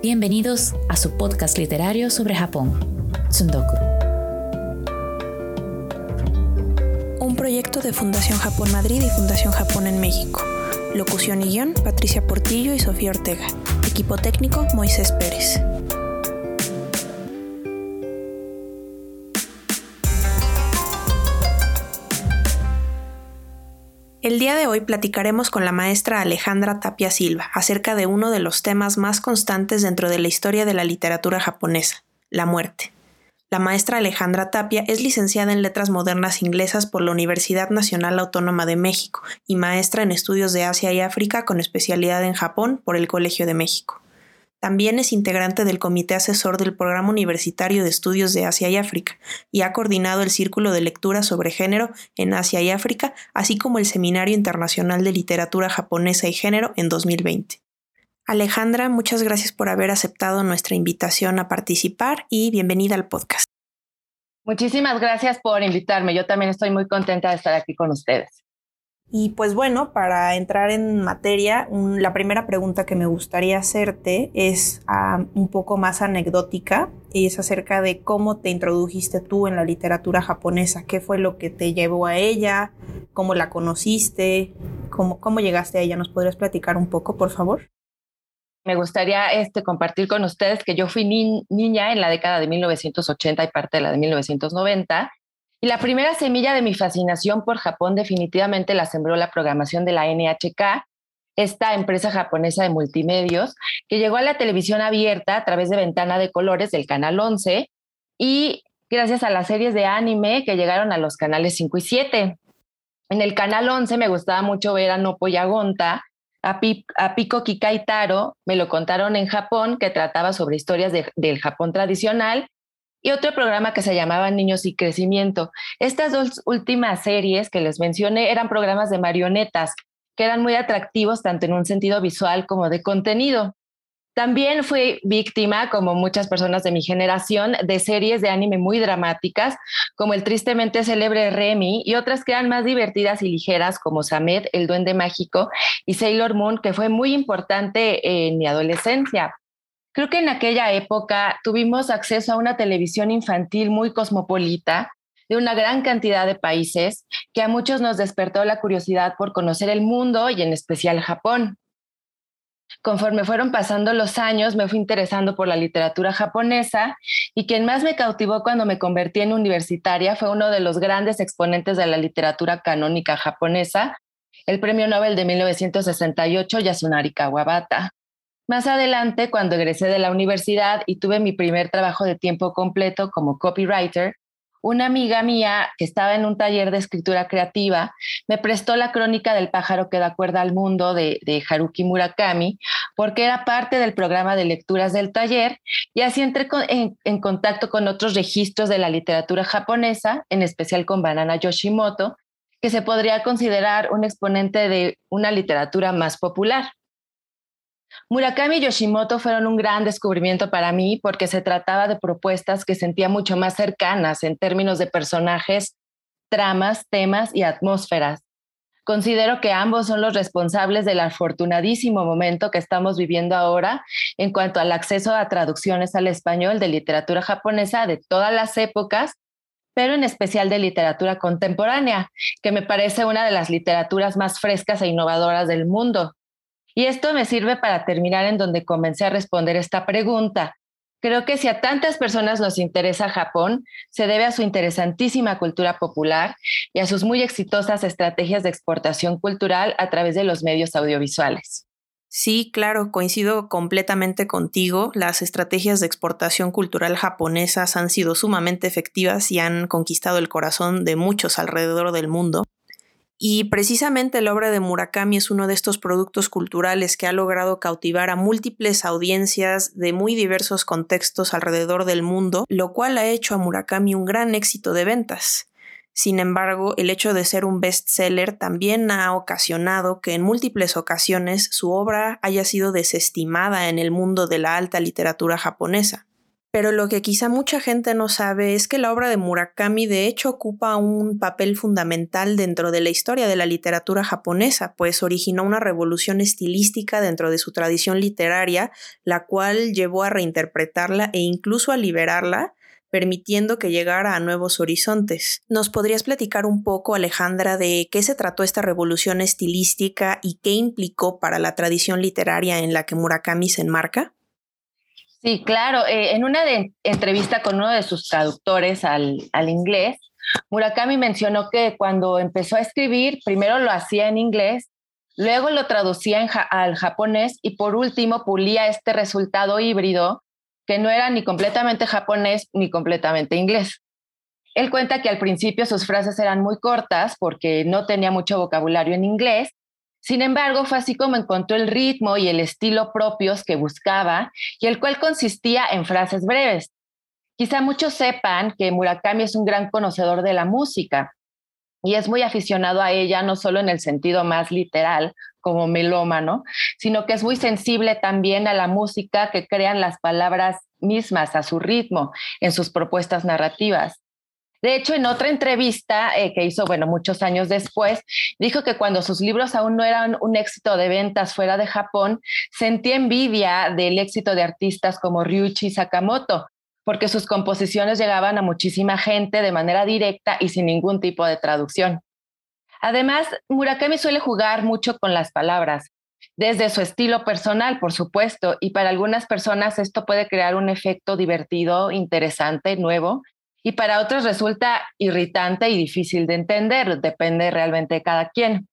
Bienvenidos a su podcast literario sobre Japón, Tsundoku. Un proyecto de Fundación Japón Madrid y Fundación Japón en México. Locución y guion, Patricia Portillo y Sofía Ortega. Equipo técnico, Moisés Pérez. El día de hoy platicaremos con la maestra Alejandra Tapia Silva acerca de uno de los temas más constantes dentro de la historia de la literatura japonesa, la muerte. La maestra Alejandra Tapia es licenciada en Letras Modernas Inglesas por la Universidad Nacional Autónoma de México y maestra en Estudios de Asia y África con especialidad en Japón por el Colegio de México. También es integrante del Comité Asesor del Programa Universitario de Estudios de Asia y África y ha coordinado el Círculo de Lectura sobre Género en Asia y África, así como el Seminario Internacional de Literatura Japonesa y Género en 2020. Alejandra, muchas gracias por haber aceptado nuestra invitación a participar y bienvenida al podcast. Muchísimas gracias por invitarme. Yo también estoy muy contenta de estar aquí con ustedes. Y pues bueno, para entrar en materia, la primera pregunta que me gustaría hacerte es un poco más anecdótica y es acerca de cómo te introdujiste tú en la literatura japonesa, qué fue lo que te llevó a ella, cómo la conociste, cómo, cómo llegaste a ella. ¿Nos podrías platicar un poco, por favor? Me gustaría este, compartir con ustedes que yo fui niña en la década de 1980 y parte de la de 1990 y la primera semilla de mi fascinación por Japón definitivamente la sembró la programación de la NHK, esta empresa japonesa de multimedios, que llegó a la televisión abierta a través de Ventana de Colores del Canal 11 y gracias a las series de anime que llegaron a los canales 5 y 7. En el Canal 11 me gustaba mucho ver a Nopo Yagonta, a, a Pico Kikaitaro, me lo contaron en Japón, que trataba sobre historias del Japón tradicional, y otro programa que se llamaba Niños y Crecimiento. Estas dos últimas series que les mencioné eran programas de marionetas que eran muy atractivos tanto en un sentido visual como de contenido. También fui víctima, como muchas personas de mi generación, de series de anime muy dramáticas, como el tristemente célebre Remy, y otras que eran más divertidas y ligeras, como Samed, el Duende Mágico, y Sailor Moon, que fue muy importante en mi adolescencia. Creo que en aquella época tuvimos acceso a una televisión infantil muy cosmopolita de una gran cantidad de países que a muchos nos despertó la curiosidad por conocer el mundo y en especial Japón. Conforme fueron pasando los años, me fui interesando por la literatura japonesa y quien más me cautivó cuando me convertí en universitaria fue uno de los grandes exponentes de la literatura canónica japonesa, el Premio Nobel de 1968, Yasunari Kawabata. Más adelante, cuando egresé de la universidad y tuve mi primer trabajo de tiempo completo como copywriter, una amiga mía que estaba en un taller de escritura creativa me prestó la crónica del pájaro que da cuerda al mundo de, Haruki Murakami porque era parte del programa de lecturas del taller y así entré en contacto con otros registros de la literatura japonesa, en especial con Banana Yoshimoto, que se podría considerar un exponente de una literatura más popular. Murakami y Yoshimoto fueron un gran descubrimiento para mí porque se trataba de propuestas que sentía mucho más cercanas en términos de personajes, tramas, temas y atmósferas. Considero que ambos son los responsables del afortunadísimo momento que estamos viviendo ahora en cuanto al acceso a traducciones al español de literatura japonesa de todas las épocas, pero en especial de literatura contemporánea, que me parece una de las literaturas más frescas e innovadoras del mundo. Y esto me sirve para terminar en donde comencé a responder esta pregunta. Creo que si a tantas personas nos interesa Japón, se debe a su interesantísima cultura popular y a sus muy exitosas estrategias de exportación cultural a través de los medios audiovisuales. Sí, claro, coincido completamente contigo. Las estrategias de exportación cultural japonesas han sido sumamente efectivas y han conquistado el corazón de muchos alrededor del mundo. Y precisamente la obra de Murakami es uno de estos productos culturales que ha logrado cautivar a múltiples audiencias de muy diversos contextos alrededor del mundo, lo cual ha hecho a Murakami un gran éxito de ventas. Sin embargo, el hecho de ser un bestseller también ha ocasionado que en múltiples ocasiones su obra haya sido desestimada en el mundo de la alta literatura japonesa. Pero lo que quizá mucha gente no sabe es que la obra de Murakami de hecho ocupa un papel fundamental dentro de la historia de la literatura japonesa, pues originó una revolución estilística dentro de su tradición literaria, la cual llevó a reinterpretarla e incluso a liberarla permitiendo que llegara a nuevos horizontes. ¿Nos podrías platicar un poco, Alejandra, de qué se trató esta revolución estilística y qué implicó para la tradición literaria en la que Murakami se enmarca? Sí, claro. Eh, en una entrevista con uno de sus traductores al, al inglés, Murakami mencionó que cuando empezó a escribir, primero lo hacía en inglés, luego lo traducía al japonés y por último pulía este resultado híbrido que no era ni completamente japonés ni completamente inglés. Él cuenta que al principio sus frases eran muy cortas porque no tenía mucho vocabulario en inglés sin embargo, fue así como encontró el ritmo y el estilo propios que buscaba y el cual consistía en frases breves. Quizá muchos sepan que Murakami es un gran conocedor de la música y es muy aficionado a ella, no solo en el sentido más literal, como melómano, sino que es muy sensible también a la música que crean las palabras mismas, a su ritmo, en sus propuestas narrativas. De hecho, en otra entrevista eh, que hizo, bueno, muchos años después, dijo que cuando sus libros aún no eran un éxito de ventas fuera de Japón, sentía envidia del éxito de artistas como Ryuichi Sakamoto, porque sus composiciones llegaban a muchísima gente de manera directa y sin ningún tipo de traducción. Además, Murakami suele jugar mucho con las palabras, desde su estilo personal, por supuesto, y para algunas personas esto puede crear un efecto divertido, interesante, nuevo, y para otros resulta irritante y difícil de entender, depende realmente de cada quien.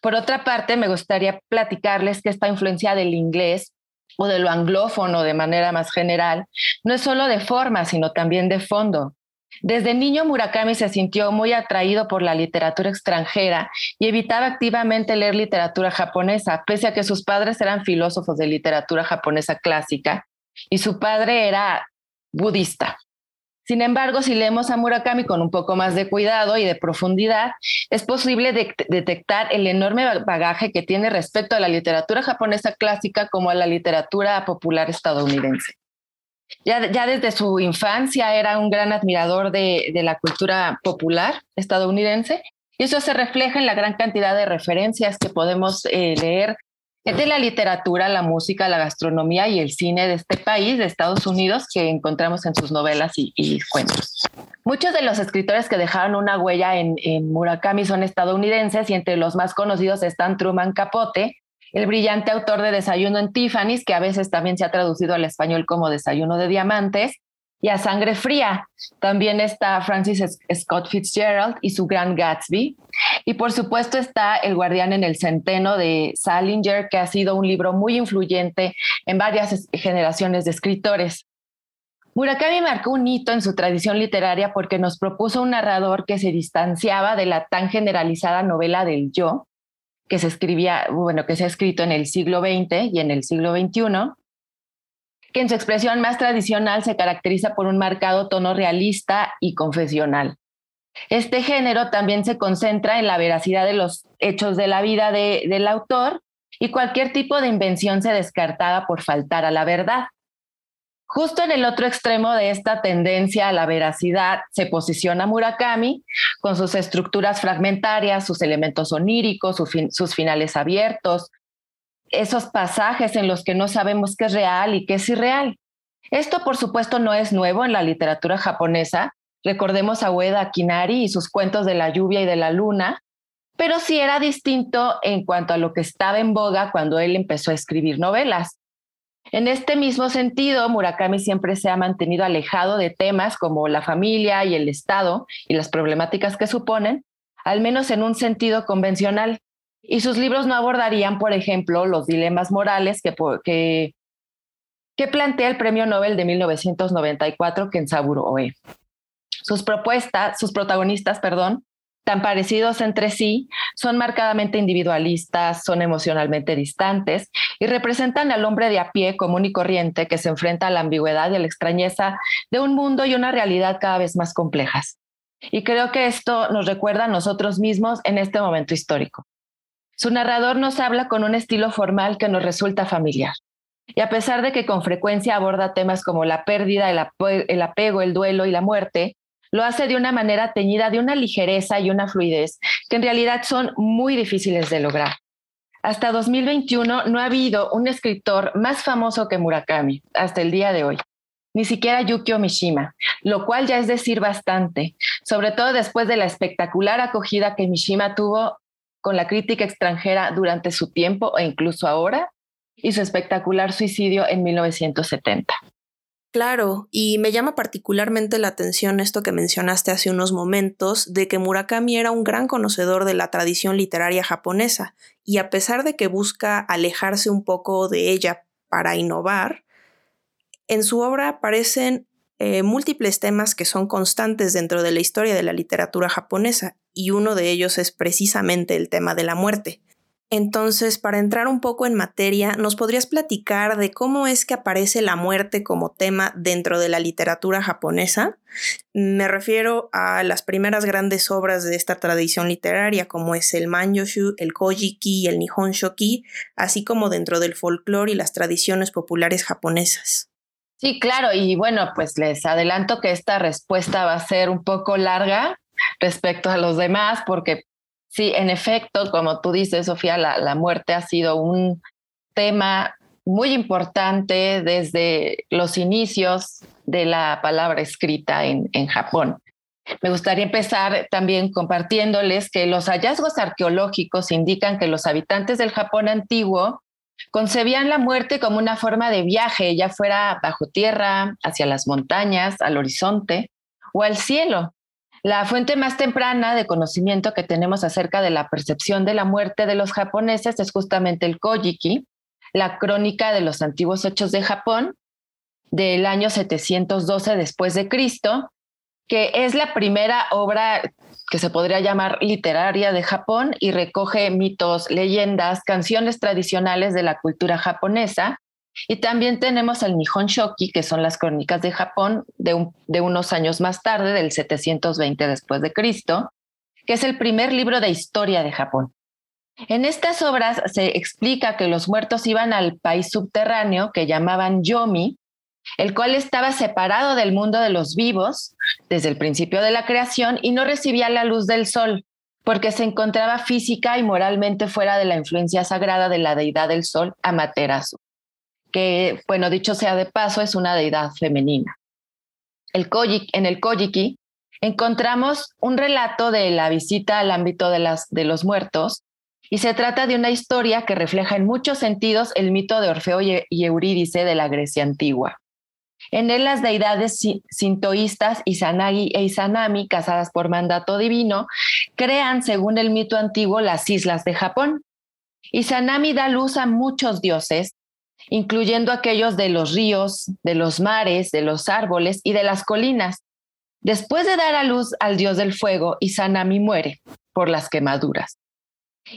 Por otra parte, me gustaría platicarles que esta influencia del inglés o de lo anglófono de manera más general no es solo de forma, sino también de fondo. Desde niño Murakami se sintió muy atraído por la literatura extranjera y evitaba activamente leer literatura japonesa, pese a que sus padres eran filósofos de literatura japonesa clásica y su padre era budista. Sin embargo, si leemos a Murakami con un poco más de cuidado y de profundidad, es posible detectar el enorme bagaje que tiene respecto a la literatura japonesa clásica como a la literatura popular estadounidense. Ya, desde su infancia era un gran admirador de, la cultura popular estadounidense y eso se refleja en la gran cantidad de referencias que podemos eh, leer de la literatura, la música, la gastronomía y el cine de este país, de Estados Unidos, que encontramos en sus novelas y, cuentos. Muchos de los escritores que dejaron una huella en, en, Murakami son estadounidenses y entre los más conocidos están Truman Capote, el brillante autor de Desayuno en Tiffany's, que a veces también se ha traducido al español como Desayuno de Diamantes, y a sangre fría. También está Francis Scott Fitzgerald y su Gran Gatsby. Y por supuesto está El guardián en el centeno de Salinger, que ha sido un libro muy influyente en varias generaciones de escritores. Murakami marcó un hito en su tradición literaria porque nos propuso un narrador que se distanciaba de la tan generalizada novela del yo, que se escribía, bueno, que se ha escrito en el siglo XX y en el siglo XXI, que en su expresión más tradicional se caracteriza por un marcado tono realista y confesional. Este género también se concentra en la veracidad de los hechos de la vida del autor y cualquier tipo de invención se descartaba por faltar a la verdad. Justo en el otro extremo de esta tendencia a la veracidad se posiciona Murakami con sus estructuras fragmentarias, sus elementos oníricos, sus finales abiertos, esos pasajes en los que no sabemos qué es real y qué es irreal. Esto, por supuesto, no es nuevo en la literatura japonesa. Recordemos a Ueda Kinari y sus cuentos de la lluvia y de la luna, pero sí era distinto en cuanto a lo que estaba en boga cuando él empezó a escribir novelas. En este mismo sentido, Murakami siempre se ha mantenido alejado de temas como la familia y el Estado y las problemáticas que suponen, al menos en un sentido convencional. Y sus libros no abordarían, por ejemplo, los dilemas morales que, que, plantea el Premio Nobel de 1994, Kensaburo Oe. Sus propuestas, sus protagonistas, perdón, tan parecidos entre sí, son marcadamente individualistas, son emocionalmente distantes y representan al hombre de a pie común y corriente que se enfrenta a la ambigüedad y a la extrañeza de un mundo y una realidad cada vez más complejas. Y creo que esto nos recuerda a nosotros mismos en este momento histórico. Su narrador nos habla con un estilo formal que nos resulta familiar. Y a pesar de que con frecuencia aborda temas como la pérdida, el, apego, el duelo y la muerte, lo hace de una manera teñida de una ligereza y una fluidez que en realidad son muy difíciles de lograr. Hasta 2021 no ha habido un escritor más famoso que Murakami, hasta el día de hoy. Ni siquiera Yukio Mishima, lo cual ya es decir bastante, sobre todo después de la espectacular acogida que Mishima tuvo con la crítica extranjera durante su tiempo e incluso ahora, y su espectacular suicidio en 1970. Claro, y me llama particularmente la atención esto que mencionaste hace unos momentos, de que Murakami era un gran conocedor de la tradición literaria japonesa, y a pesar de que busca alejarse un poco de ella para innovar, en su obra aparecen eh, múltiples temas que son constantes dentro de la historia de la literatura japonesa, y uno de ellos es precisamente el tema de la muerte. Entonces, para entrar un poco en materia, ¿nos podrías platicar de cómo es que aparece la muerte como tema dentro de la literatura japonesa? Me refiero a las primeras grandes obras de esta tradición literaria, como es el Manyoshu, el Kojiki y el Nihon Shoki, así como dentro del folclore y las tradiciones populares japonesas. Sí, claro, y bueno, pues les adelanto que esta respuesta va a ser un poco larga respecto a los demás, porque Sí, en efecto, como tú dices, Sofía, la, muerte ha sido un tema muy importante desde los inicios de la palabra escrita en, en, Japón. Me gustaría empezar también compartiéndoles que los hallazgos arqueológicos indican que los habitantes del Japón antiguo concebían la muerte como una forma de viaje, ya fuera bajo tierra, hacia las montañas, al horizonte o al cielo. La fuente más temprana de conocimiento que tenemos acerca de la percepción de la muerte de los japoneses es justamente el Kojiki, la crónica de los antiguos hechos de Japón del año 712 después de Cristo, que es la primera obra que se podría llamar literaria de Japón y recoge mitos, leyendas, canciones tradicionales de la cultura japonesa y también tenemos el Nihon Shoki, que son las crónicas de Japón de, unos años más tarde, del 720 después de Cristo, que es el primer libro de historia de Japón. En estas obras se explica que los muertos iban al país subterráneo que llamaban Yomi, el cual estaba separado del mundo de los vivos desde el principio de la creación y no recibía la luz del sol, porque se encontraba física y moralmente fuera de la influencia sagrada de la deidad del sol, Amaterasu que, bueno, dicho sea de paso, es una deidad femenina. El en el Kojiki encontramos un relato de la visita al ámbito de, las, de los muertos y se trata de una historia que refleja en muchos sentidos el mito de Orfeo y Eurídice de la Grecia antigua. En él las deidades sintoístas Izanagi e Izanami, casadas por mandato divino, crean, según el mito antiguo, las islas de Japón. Izanami da luz a muchos dioses incluyendo aquellos de los ríos, de los mares, de los árboles y de las colinas. Después de dar a luz al dios del fuego, Izanami muere por las quemaduras.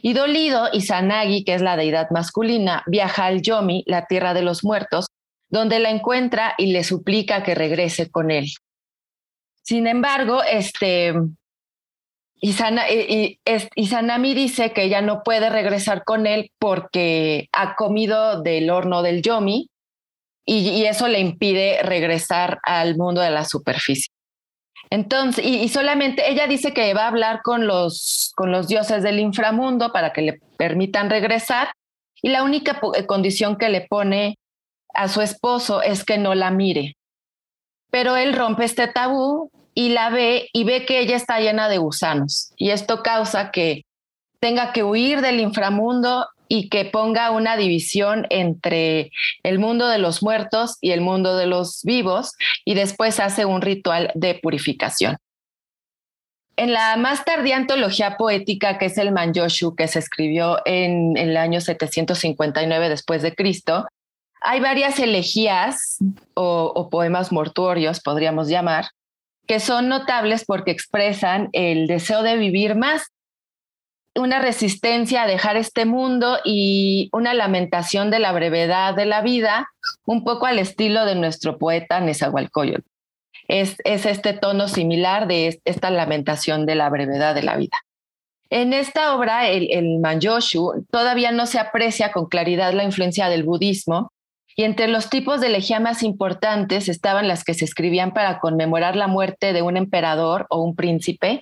Y dolido, Izanagi, que es la deidad masculina, viaja al Yomi, la tierra de los muertos, donde la encuentra y le suplica que regrese con él. Sin embargo, este, y, Sanami dice que ella no puede regresar con él porque ha comido del horno del Yomi y, eso le impide regresar al mundo de la superficie. Entonces, y, solamente ella dice que va a hablar con los, con los dioses del inframundo para que le permitan regresar y la única eh, condición que le pone a su esposo es que no la mire. Pero él rompe este tabú y la ve y ve que ella está llena de gusanos. Y esto causa que tenga que huir del inframundo y que ponga una división entre el mundo de los muertos y el mundo de los vivos y después hace un ritual de purificación. En la más tardía antología poética, que es el Manjoshu, que se escribió en, el año 759 después de Cristo, hay varias elegías o poemas mortuorios, podríamos llamar, que son notables porque expresan el deseo de vivir más, una resistencia a dejar este mundo y una lamentación de la brevedad de la vida, un poco al estilo de nuestro poeta Nezahualcóyotl. Es, es este tono similar de esta lamentación de la brevedad de la vida. En esta obra, el, el Manjoshu, todavía no se aprecia con claridad la influencia del budismo, Y entre los tipos de elegía más importantes estaban las que se escribían para conmemorar la muerte de un emperador o un príncipe,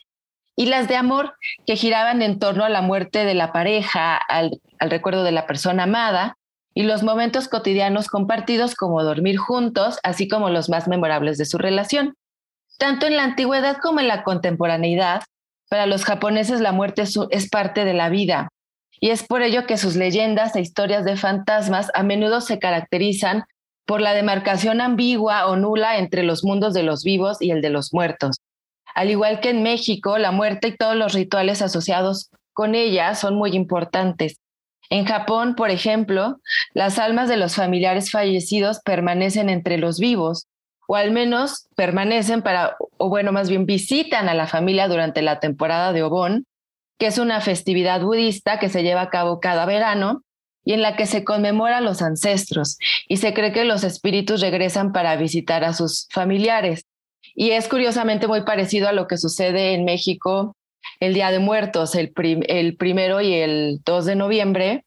y las de amor que giraban en torno a la muerte de la pareja, al recuerdo de la persona amada, y los momentos cotidianos compartidos como dormir juntos, así como los más memorables de su relación. Tanto en la antigüedad como en la contemporaneidad, para los japoneses la muerte es parte de la vida, y es por ello que sus leyendas e historias de fantasmas a menudo se caracterizan por la demarcación ambigua o nula entre los mundos de los vivos y el de los muertos. Al igual que en México, la muerte y todos los rituales asociados con ella son muy importantes. En Japón, por ejemplo, las almas de los familiares fallecidos permanecen entre los vivos, o al menos permanecen para, o bueno, más bien visitan a la familia durante la temporada de Obon, que es una festividad budista que se lleva a cabo cada verano y en la que se conmemora a los ancestros y se cree que los espíritus regresan para visitar a sus familiares. Y es curiosamente muy parecido a lo que sucede en México el Día de Muertos, el, el primero y el 2 de noviembre,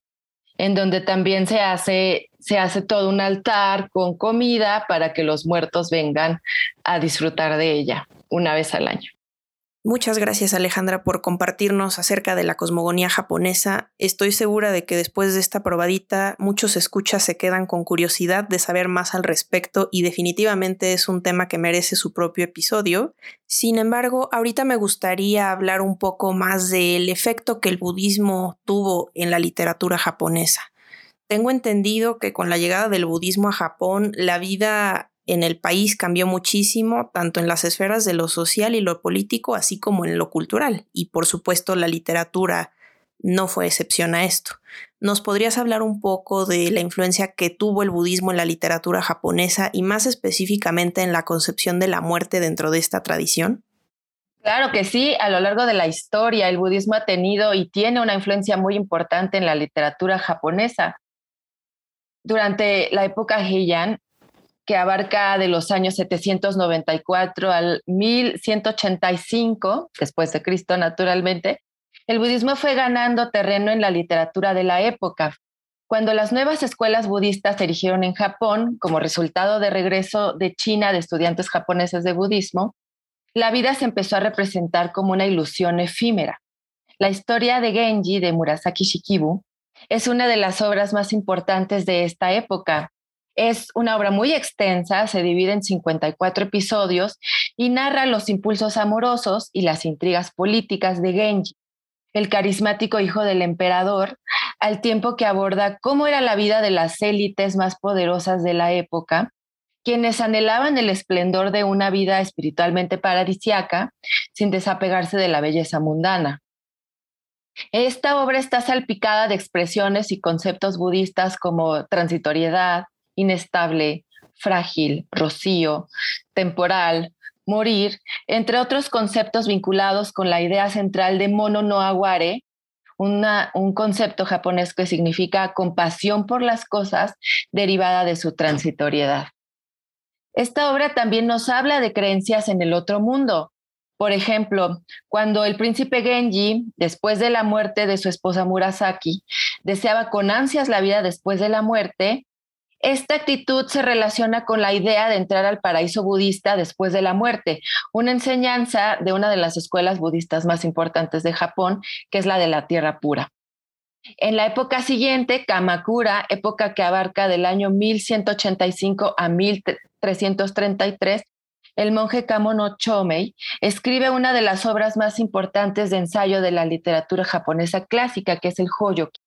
en donde también se hace, se hace todo un altar con comida para que los muertos vengan a disfrutar de ella una vez al año. Muchas gracias Alejandra por compartirnos acerca de la cosmogonía japonesa. Estoy segura de que después de esta probadita muchos escuchas se quedan con curiosidad de saber más al respecto y definitivamente es un tema que merece su propio episodio. Sin embargo, ahorita me gustaría hablar un poco más del efecto que el budismo tuvo en la literatura japonesa. Tengo entendido que con la llegada del budismo a Japón, la vida en el país cambió muchísimo, tanto en las esferas de lo social y lo político, así como en lo cultural. Y por supuesto la literatura no fue excepción a esto. ¿Nos podrías hablar un poco de la influencia que tuvo el budismo en la literatura japonesa y más específicamente en la concepción de la muerte dentro de esta tradición? Claro que sí, a lo largo de la historia el budismo ha tenido y tiene una influencia muy importante en la literatura japonesa. Durante la época Heian, que abarca de los años 794 al 1185, después de Cristo naturalmente, el budismo fue ganando terreno en la literatura de la época. Cuando las nuevas escuelas budistas se erigieron en Japón como resultado de regreso de China de estudiantes japoneses de budismo, la vida se empezó a representar como una ilusión efímera. La historia de Genji de Murasaki Shikibu es una de las obras más importantes de esta época, es una obra muy extensa, se divide en 54 episodios y narra los impulsos amorosos y las intrigas políticas de Genji, el carismático hijo del emperador, al tiempo que aborda cómo era la vida de las élites más poderosas de la época, quienes anhelaban el esplendor de una vida espiritualmente paradisiaca sin desapegarse de la belleza mundana. Esta obra está salpicada de expresiones y conceptos budistas como transitoriedad, inestable, frágil, rocío, temporal, morir, entre otros conceptos vinculados con la idea central de mono no aguare, un concepto japonés que significa compasión por las cosas derivada de su transitoriedad. Esta obra también nos habla de creencias en el otro mundo. Por ejemplo, cuando el príncipe Genji, después de la muerte de su esposa Murasaki, deseaba con ansias la vida después de la muerte, esta actitud se relaciona con la idea de entrar al paraíso budista después de la muerte, una enseñanza de una de las escuelas budistas más importantes de Japón, que es la de la tierra pura. En la época siguiente, Kamakura, época que abarca del año 1185 a 1333, el monje Kamono Chomei escribe una de las obras más importantes de ensayo de la literatura japonesa clásica, que es el Hoyoki.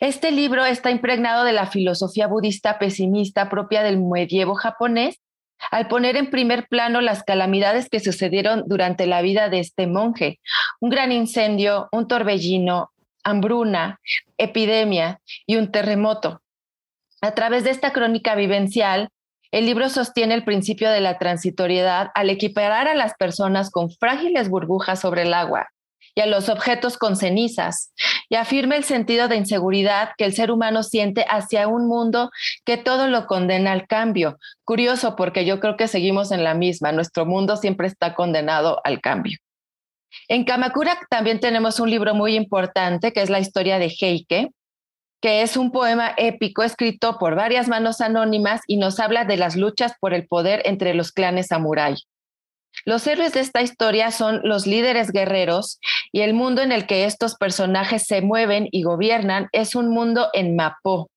Este libro está impregnado de la filosofía budista pesimista propia del medievo japonés, al poner en primer plano las calamidades que sucedieron durante la vida de este monje. Un gran incendio, un torbellino, hambruna, epidemia y un terremoto. A través de esta crónica vivencial, el libro sostiene el principio de la transitoriedad al equiparar a las personas con frágiles burbujas sobre el agua y a los objetos con cenizas, y afirma el sentido de inseguridad que el ser humano siente hacia un mundo que todo lo condena al cambio. Curioso porque yo creo que seguimos en la misma, nuestro mundo siempre está condenado al cambio. En Kamakura también tenemos un libro muy importante que es la historia de Heike, que es un poema épico escrito por varias manos anónimas y nos habla de las luchas por el poder entre los clanes samurái. Los héroes de esta historia son los líderes guerreros y el mundo en el que estos personajes se mueven y gobiernan es un mundo en Mapó.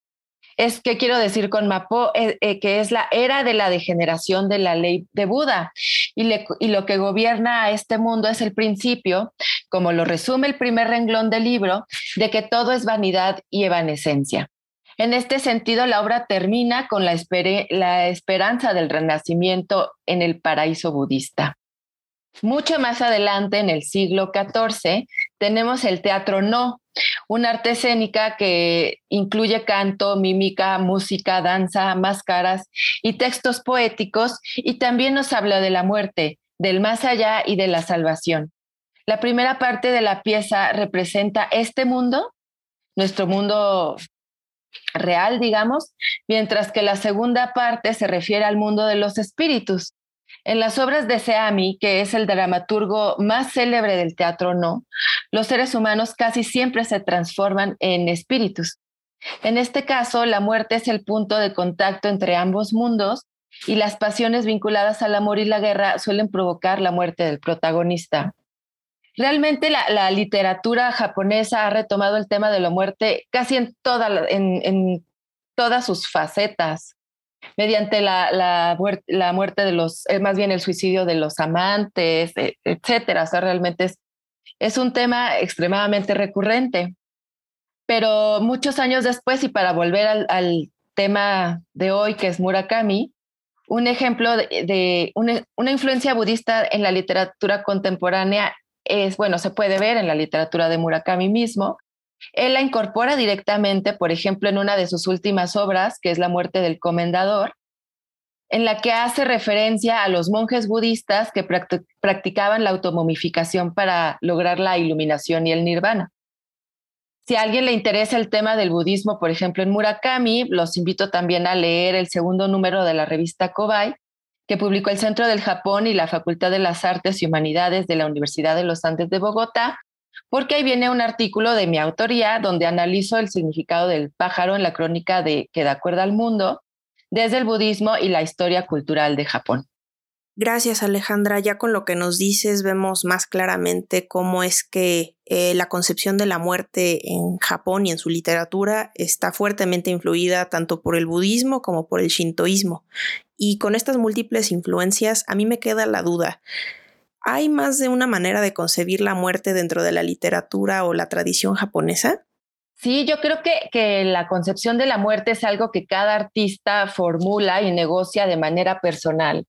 Es que quiero decir con Mapó, eh, eh, que es la era de la degeneración de la ley de Buda. Y, y lo que gobierna a este mundo es el principio, como lo resume el primer renglón del libro, de que todo es vanidad y evanescencia. En este sentido, la obra termina con la, esperanza del renacimiento en el paraíso budista. Mucho más adelante, en el siglo XIV, tenemos el teatro no, una arte escénica que incluye canto, mímica, música, danza, máscaras y textos poéticos, y también nos habla de la muerte, del más allá y de la salvación. La primera parte de la pieza representa este mundo, nuestro mundo real, digamos, mientras que la segunda parte se refiere al mundo de los espíritus. En las obras de Seami, que es el dramaturgo más célebre del teatro no, los seres humanos casi siempre se transforman en espíritus. En este caso, la muerte es el punto de contacto entre ambos mundos y las pasiones vinculadas al amor y la guerra suelen provocar la muerte del protagonista. Realmente la, literatura japonesa ha retomado el tema de la muerte casi en, toda, en, todas sus facetas, mediante la, muerte de los, eh, más bien el suicidio de los amantes, e, etcétera. O sea, realmente es, es un tema extremadamente recurrente. Pero muchos años después, y para volver al, tema de hoy, que es Murakami, un ejemplo de, una, influencia budista en la literatura contemporánea es, bueno, se puede ver en la literatura de Murakami mismo. Él la incorpora directamente, por ejemplo, en una de sus últimas obras, que es La muerte del comendador, en la que hace referencia a los monjes budistas que practicaban la automomificación para lograr la iluminación y el nirvana. Si a alguien le interesa el tema del budismo, por ejemplo, en Murakami, los invito también a leer el segundo número de la revista Kobai, que publicó el Centro del Japón y la Facultad de las Artes y Humanidades de la Universidad de los Andes de Bogotá, porque ahí viene un artículo de mi autoría donde analizo el significado del pájaro en la crónica de que de acuerdo al mundo, desde el budismo y la historia cultural de Japón. Gracias Alejandra, ya con lo que nos dices vemos más claramente cómo es que eh, la concepción de la muerte en Japón y en su literatura está fuertemente influida tanto por el budismo como por el shintoísmo. Y con estas múltiples influencias a mí me queda la duda. ¿Hay más de una manera de concebir la muerte dentro de la literatura o la tradición japonesa? Sí, yo creo que, que, la concepción de la muerte es algo que cada artista formula y negocia de manera personal.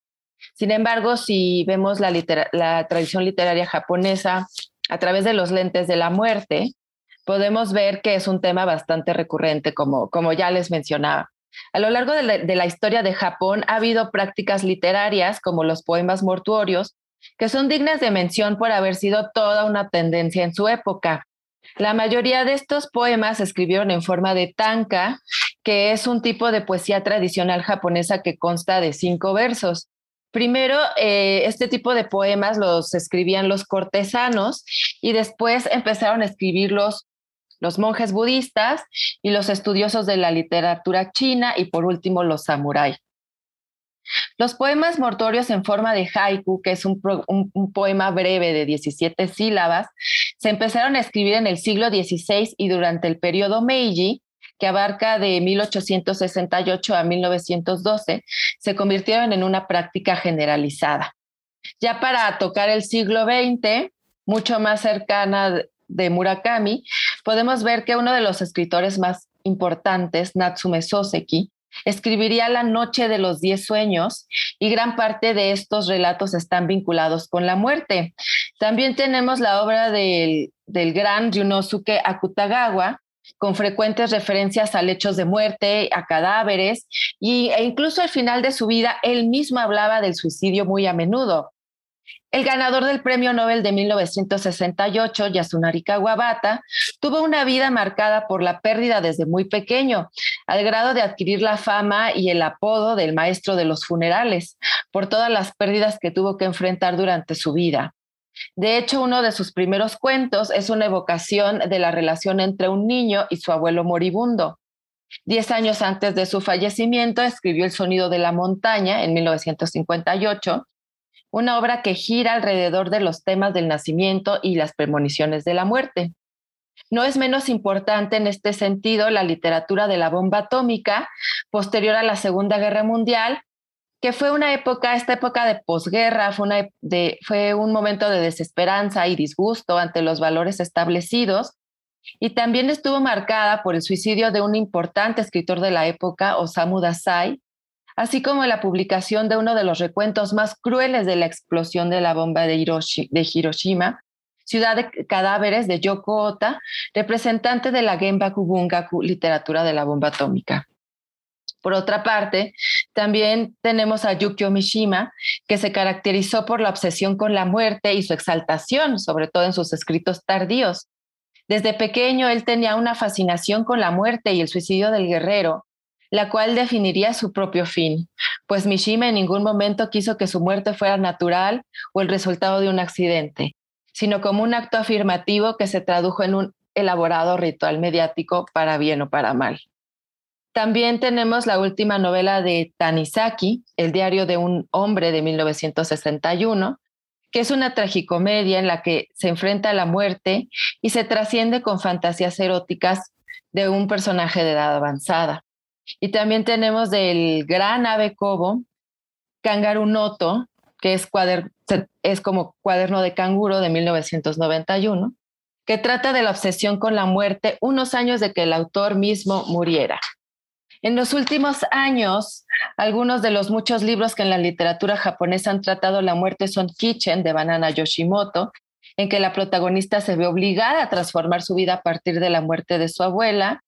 Sin embargo, si vemos la, la tradición literaria japonesa a través de los lentes de la muerte, podemos ver que es un tema bastante recurrente, como, como ya les mencionaba. A lo largo de la, historia de Japón ha habido prácticas literarias como los poemas mortuorios, que son dignas de mención por haber sido toda una tendencia en su época. La mayoría de estos poemas se escribieron en forma de tanka, que es un tipo de poesía tradicional japonesa que consta de cinco versos. Primero, eh, este tipo de poemas los escribían los cortesanos y después empezaron a escribirlos los monjes budistas y los estudiosos de la literatura china y por último los samuráis. Los poemas mortuorios en forma de haiku, que es un, poema breve de 17 sílabas, se empezaron a escribir en el siglo XVI y durante el periodo Meiji, que abarca de 1868 a 1912, se convirtieron en una práctica generalizada. Ya para tocar el siglo XX, mucho más cercana de Murakami, podemos ver que uno de los escritores más importantes, Natsume Soseki, escribiría La Noche de los Diez Sueños y gran parte de estos relatos están vinculados con la muerte. También tenemos la obra del, del gran Ryunosuke Akutagawa, con frecuentes referencias a hechos de muerte, a cadáveres, y, e incluso al final de su vida él mismo hablaba del suicidio muy a menudo. El ganador del Premio Nobel de 1968, Yasunari Kawabata, tuvo una vida marcada por la pérdida desde muy pequeño, al grado de adquirir la fama y el apodo del maestro de los funerales, por todas las pérdidas que tuvo que enfrentar durante su vida. De hecho, uno de sus primeros cuentos es una evocación de la relación entre un niño y su abuelo moribundo. Diez años antes de su fallecimiento, escribió El sonido de la montaña en 1958, una obra que gira alrededor de los temas del nacimiento y las premoniciones de la muerte. No es menos importante en este sentido la literatura de la bomba atómica posterior a la Segunda Guerra Mundial, que fue una época, esta época de posguerra, fue, un momento de desesperanza y disgusto ante los valores establecidos, y también estuvo marcada por el suicidio de un importante escritor de la época, Osamu Dazai, así como la publicación de uno de los recuentos más crueles de la explosión de la bomba de, Hiroshima, Ciudad de Cadáveres de Yoko Ota, representante de la Genbaku Bungaku, literatura de la bomba atómica. Por otra parte, también tenemos a Yukio Mishima, que se caracterizó por la obsesión con la muerte y su exaltación, sobre todo en sus escritos tardíos. Desde pequeño él tenía una fascinación con la muerte y el suicidio del guerrero, la cual definiría su propio fin, pues Mishima en ningún momento quiso que su muerte fuera natural o el resultado de un accidente, sino como un acto afirmativo que se tradujo en un elaborado ritual mediático para bien o para mal. También tenemos la última novela de Tanizaki, El diario de un hombre de 1961, que es una tragicomedia en la que se enfrenta a la muerte y se trasciende con fantasías eróticas de un personaje de edad avanzada. Y también tenemos del gran ave cobo, Kangaroo Noto, que es, es como cuaderno de canguro de 1991, que trata de la obsesión con la muerte unos años de que el autor mismo muriera. En los últimos años, algunos de los muchos libros que en la literatura japonesa han tratado la muerte son Kitchen de Banana Yoshimoto, en que la protagonista se ve obligada a transformar su vida a partir de la muerte de su abuela,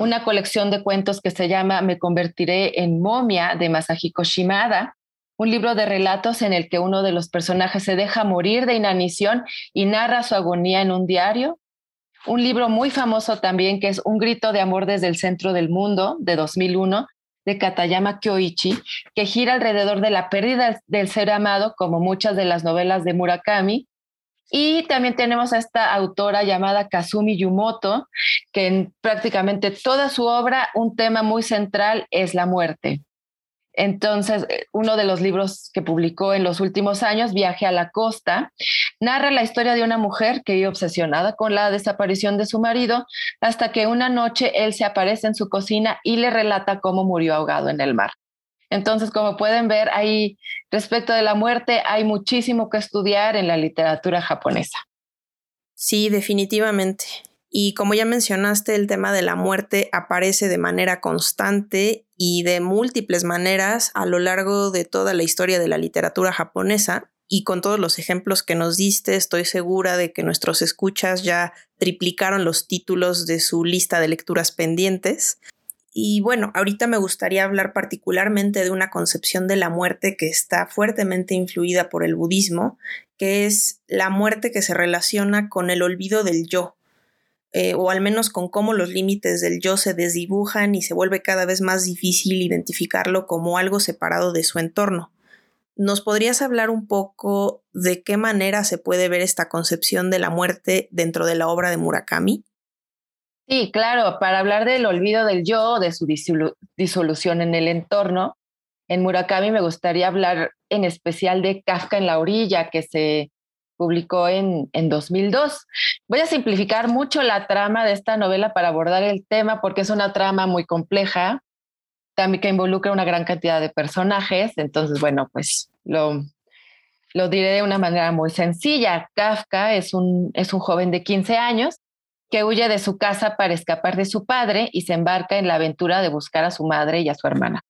una colección de cuentos que se llama Me convertiré en momia de Masahiko Shimada, un libro de relatos en el que uno de los personajes se deja morir de inanición y narra su agonía en un diario. Un libro muy famoso también que es Un grito de amor desde el centro del mundo de 2001 de Katayama Kyoichi, que gira alrededor de la pérdida del ser amado, como muchas de las novelas de Murakami, y también tenemos a esta autora llamada Kazumi Yumoto, que en prácticamente toda su obra un tema muy central es la muerte. Entonces, eh, uno de los libros que publicó en los últimos años, Viaje a la Costa, narra la historia de una mujer que vive obsesionada con la desaparición de su marido hasta que una noche él se aparece en su cocina y le relata cómo murió ahogado en el mar. Entonces, como pueden ver, ahí respecto de la muerte hay muchísimo que estudiar en la literatura japonesa. Sí, definitivamente. Y como ya mencionaste, el tema de la muerte aparece de manera constante y de múltiples maneras a lo largo de toda la historia de la literatura japonesa. Y con todos los ejemplos que nos diste, estoy segura de que nuestros escuchas ya triplicaron los títulos de su lista de lecturas pendientes. Y bueno, ahorita me gustaría hablar particularmente de una concepción de la muerte que está fuertemente influida por el budismo, que es la muerte que se relaciona con el olvido del yo, eh, o al menos con cómo los límites del yo se desdibujan y se vuelve cada vez más difícil identificarlo como algo separado de su entorno. ¿Nos podrías hablar un poco de qué manera se puede ver esta concepción de la muerte dentro de la obra de Murakami? Sí, claro, para hablar del olvido del yo, de su disolución en el entorno, en Murakami me gustaría hablar en especial de Kafka en la orilla, que se publicó en, en 2002. Voy a simplificar mucho la trama de esta novela para abordar el tema porque es una trama muy compleja, también que involucra una gran cantidad de personajes, entonces, bueno, pues lo, lo diré de una manera muy sencilla. Kafka es un, es un joven de 15 años que huye de su casa para escapar de su padre y se embarca en la aventura de buscar a su madre y a su hermana.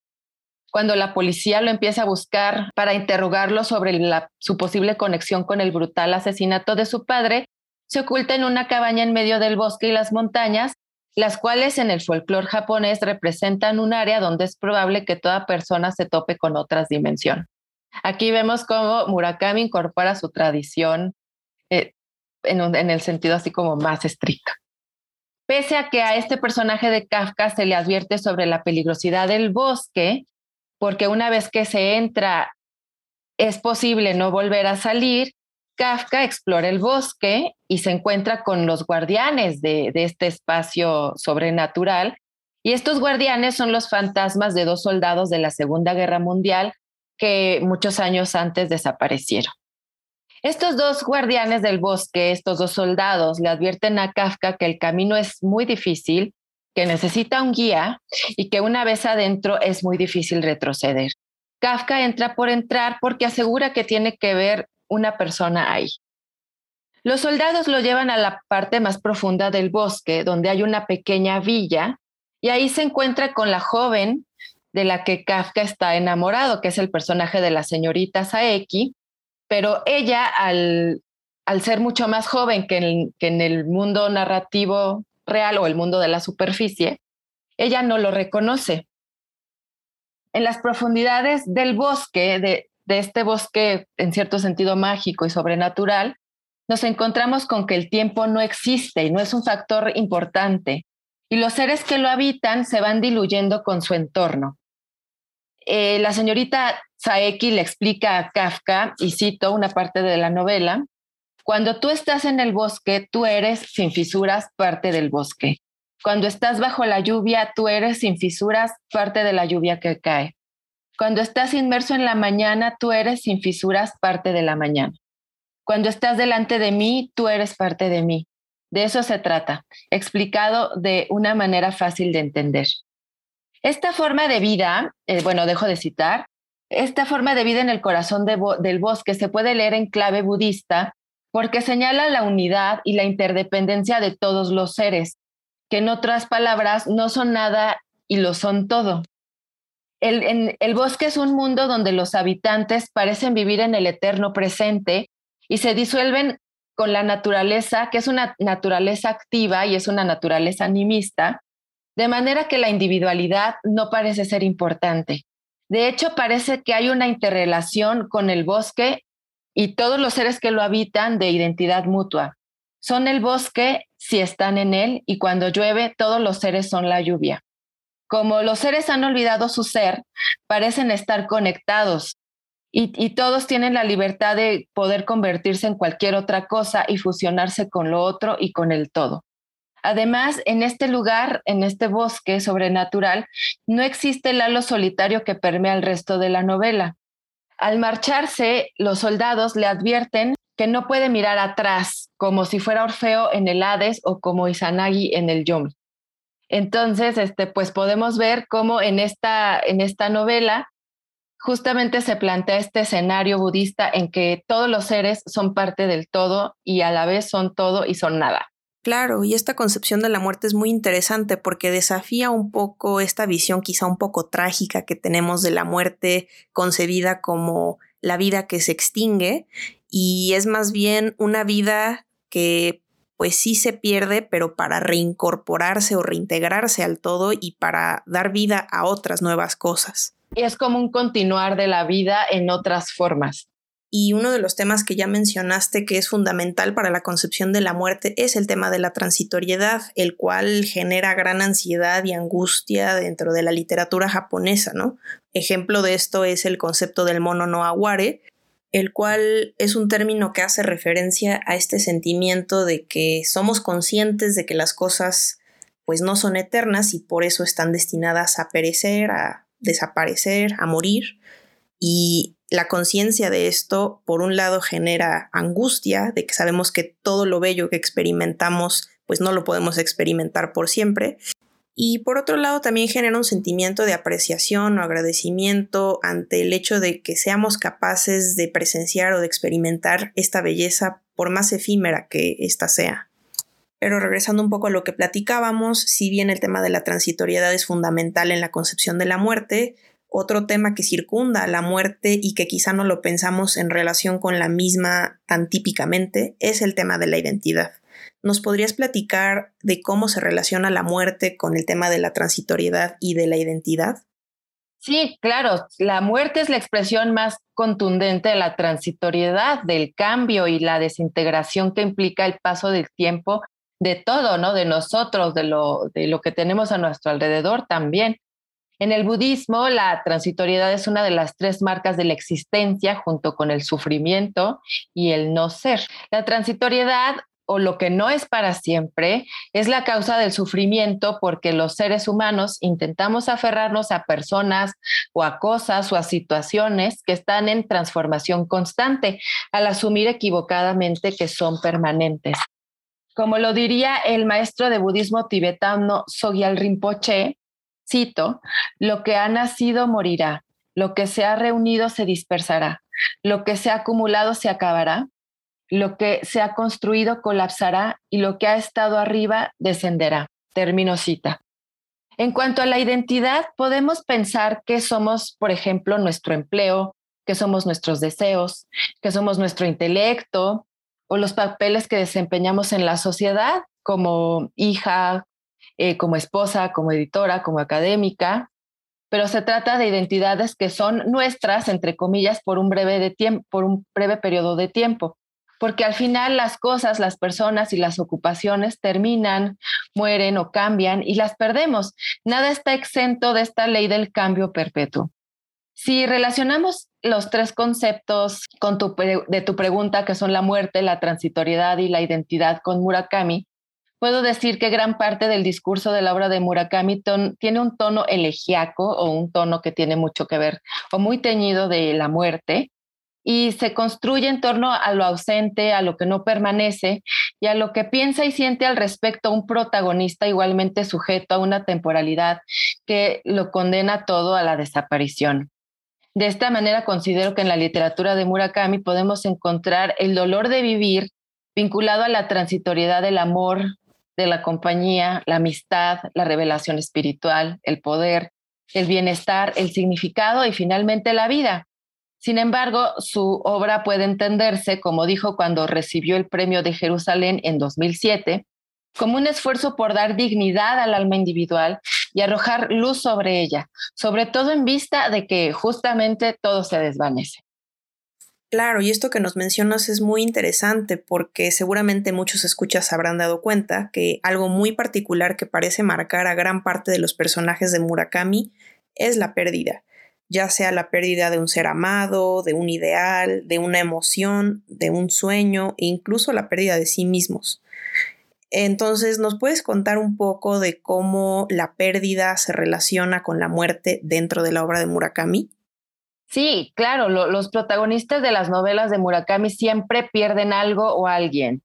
Cuando la policía lo empieza a buscar para interrogarlo sobre su posible conexión con el brutal asesinato de su padre, se oculta en una cabaña en medio del bosque y las montañas, las cuales en el folclore japonés representan un área donde es probable que toda persona se tope con otras dimensiones. Aquí vemos cómo Murakami incorpora su tradición eh, en, el sentido así como más estricto. Pese a que a este personaje de Kafka se le advierte sobre la peligrosidad del bosque, porque una vez que se entra es posible no volver a salir, Kafka explora el bosque y se encuentra con los guardianes de, este espacio sobrenatural. Y estos guardianes son los fantasmas de dos soldados de la Segunda Guerra Mundial que muchos años antes desaparecieron. Estos dos guardianes del bosque, estos dos soldados, le advierten a Kafka que el camino es muy difícil, que necesita un guía y que una vez adentro es muy difícil retroceder. Kafka entra por entrar porque asegura que tiene que ver una persona ahí. Los soldados lo llevan a la parte más profunda del bosque, donde hay una pequeña villa, y ahí se encuentra con la joven de la que Kafka está enamorado, que es el personaje de la señorita Saeki, pero ella, al, ser mucho más joven que en, que en el mundo narrativo real o el mundo de la superficie, ella no lo reconoce. En las profundidades del bosque, de, este bosque en cierto sentido mágico y sobrenatural, nos encontramos con que el tiempo no existe y no es un factor importante, y los seres que lo habitan se van diluyendo con su entorno. Eh, la señorita Saeki le explica a Kafka, y cito una parte de la novela, cuando tú estás en el bosque, tú eres sin fisuras parte del bosque. Cuando estás bajo la lluvia, tú eres sin fisuras parte de la lluvia que cae. Cuando estás inmerso en la mañana, tú eres sin fisuras parte de la mañana. Cuando estás delante de mí, tú eres parte de mí. De eso se trata, explicado de una manera fácil de entender. Esta forma de vida, eh, bueno, dejo de citar, esta forma de vida en el corazón del bosque se puede leer en clave budista porque señala la unidad y la interdependencia de todos los seres, que en otras palabras no son nada y lo son todo. El, el bosque es un mundo donde los habitantes parecen vivir en el eterno presente y se disuelven con la naturaleza, que es una naturaleza activa y es una naturaleza animista, de manera que la individualidad no parece ser importante. De hecho, parece que hay una interrelación con el bosque y todos los seres que lo habitan de identidad mutua. Son el bosque si están en él y cuando llueve todos los seres son la lluvia. Como los seres han olvidado su ser, parecen estar conectados y, y, todos tienen la libertad de poder convertirse en cualquier otra cosa y fusionarse con lo otro y con el todo. Además, en este lugar, en este bosque sobrenatural, no existe el halo solitario que permea el resto de la novela. Al marcharse, los soldados le advierten que no puede mirar atrás, como si fuera Orfeo en el Hades o como Izanagi en el Yomi. Entonces, este, pues podemos ver cómo en esta, en esta novela justamente se plantea este escenario budista en que todos los seres son parte del todo y a la vez son todo y son nada. Claro, y esta concepción de la muerte es muy interesante porque desafía un poco esta visión quizá un poco trágica que tenemos de la muerte concebida como la vida que se extingue y es más bien una vida que pues sí se pierde, pero para reincorporarse o reintegrarse al todo y para dar vida a otras nuevas cosas. Es como un continuar de la vida en otras formas. Y uno de los temas que ya mencionaste que es fundamental para la concepción de la muerte es el tema de la transitoriedad, el cual genera gran ansiedad y angustia dentro de la literatura japonesa, ¿no? Ejemplo de esto es el concepto del mono no aguare, el cual es un término que hace referencia a este sentimiento de que somos conscientes de que las cosas pues no son eternas y por eso están destinadas a perecer, a desaparecer, a morir. Y la conciencia de esto, por un lado, genera angustia de que sabemos que todo lo bello que experimentamos, pues no lo podemos experimentar por siempre. Y por otro lado, también genera un sentimiento de apreciación o agradecimiento ante el hecho de que seamos capaces de presenciar o de experimentar esta belleza, por más efímera que ésta sea. Pero regresando un poco a lo que platicábamos, si bien el tema de la transitoriedad es fundamental en la concepción de la muerte, otro tema que circunda la muerte y que quizá no lo pensamos en relación con la misma tan típicamente es el tema de la identidad. ¿Nos podrías platicar de cómo se relaciona la muerte con el tema de la transitoriedad y de la identidad? Sí, claro, la muerte es la expresión más contundente de la transitoriedad, del cambio y la desintegración que implica el paso del tiempo de todo, ¿no? De nosotros, de lo, de lo que tenemos a nuestro alrededor también. En el budismo, la transitoriedad es una de las tres marcas de la existencia junto con el sufrimiento y el no ser. La transitoriedad o lo que no es para siempre es la causa del sufrimiento porque los seres humanos intentamos aferrarnos a personas o a cosas o a situaciones que están en transformación constante al asumir equivocadamente que son permanentes. Como lo diría el maestro de budismo tibetano Sogyal Rinpoche, cito, lo que ha nacido morirá, lo que se ha reunido se dispersará, lo que se ha acumulado se acabará, lo que se ha construido colapsará y lo que ha estado arriba descenderá. Termino cita. En cuanto a la identidad, podemos pensar que somos, por ejemplo, nuestro empleo, que somos nuestros deseos, que somos nuestro intelecto o los papeles que desempeñamos en la sociedad como hija, eh, como esposa, como editora, como académica, pero se trata de identidades que son nuestras, entre comillas, por un breve, de tiempo, por un breve periodo de tiempo porque al final las cosas, las personas y las ocupaciones terminan, mueren o cambian y las perdemos. Nada está exento de esta ley del cambio perpetuo. Si relacionamos los tres conceptos con de tu pregunta, que son la muerte, la transitoriedad y la identidad con Murakami, puedo decir que gran parte del discurso de la obra de Murakami tiene un tono elegíaco o un tono que tiene mucho que ver o muy teñido de la muerte, y se construye en torno a lo ausente, a lo que no permanece y a lo que piensa y siente al respecto un protagonista igualmente sujeto a una temporalidad que lo condena todo a la desaparición. De esta manera considero que en la literatura de Murakami podemos encontrar el dolor de vivir vinculado a la transitoriedad del amor, de la compañía, la amistad, la revelación espiritual, el poder, el bienestar, el significado y finalmente la vida. Sin embargo, su obra puede entenderse, como dijo cuando recibió el Premio de Jerusalén en 2007, como un esfuerzo por dar dignidad al alma individual y arrojar luz sobre ella, sobre todo en vista de que justamente todo se desvanece. Claro, y esto que nos mencionas es muy interesante porque seguramente muchos escuchas habrán dado cuenta que algo muy particular que parece marcar a gran parte de los personajes de Murakami es la pérdida ya sea la pérdida de un ser amado, de un ideal, de una emoción, de un sueño e incluso la pérdida de sí mismos. Entonces, ¿nos puedes contar un poco de cómo la pérdida se relaciona con la muerte dentro de la obra de Murakami? Sí, claro, los protagonistas de las novelas de Murakami siempre pierden algo o alguien.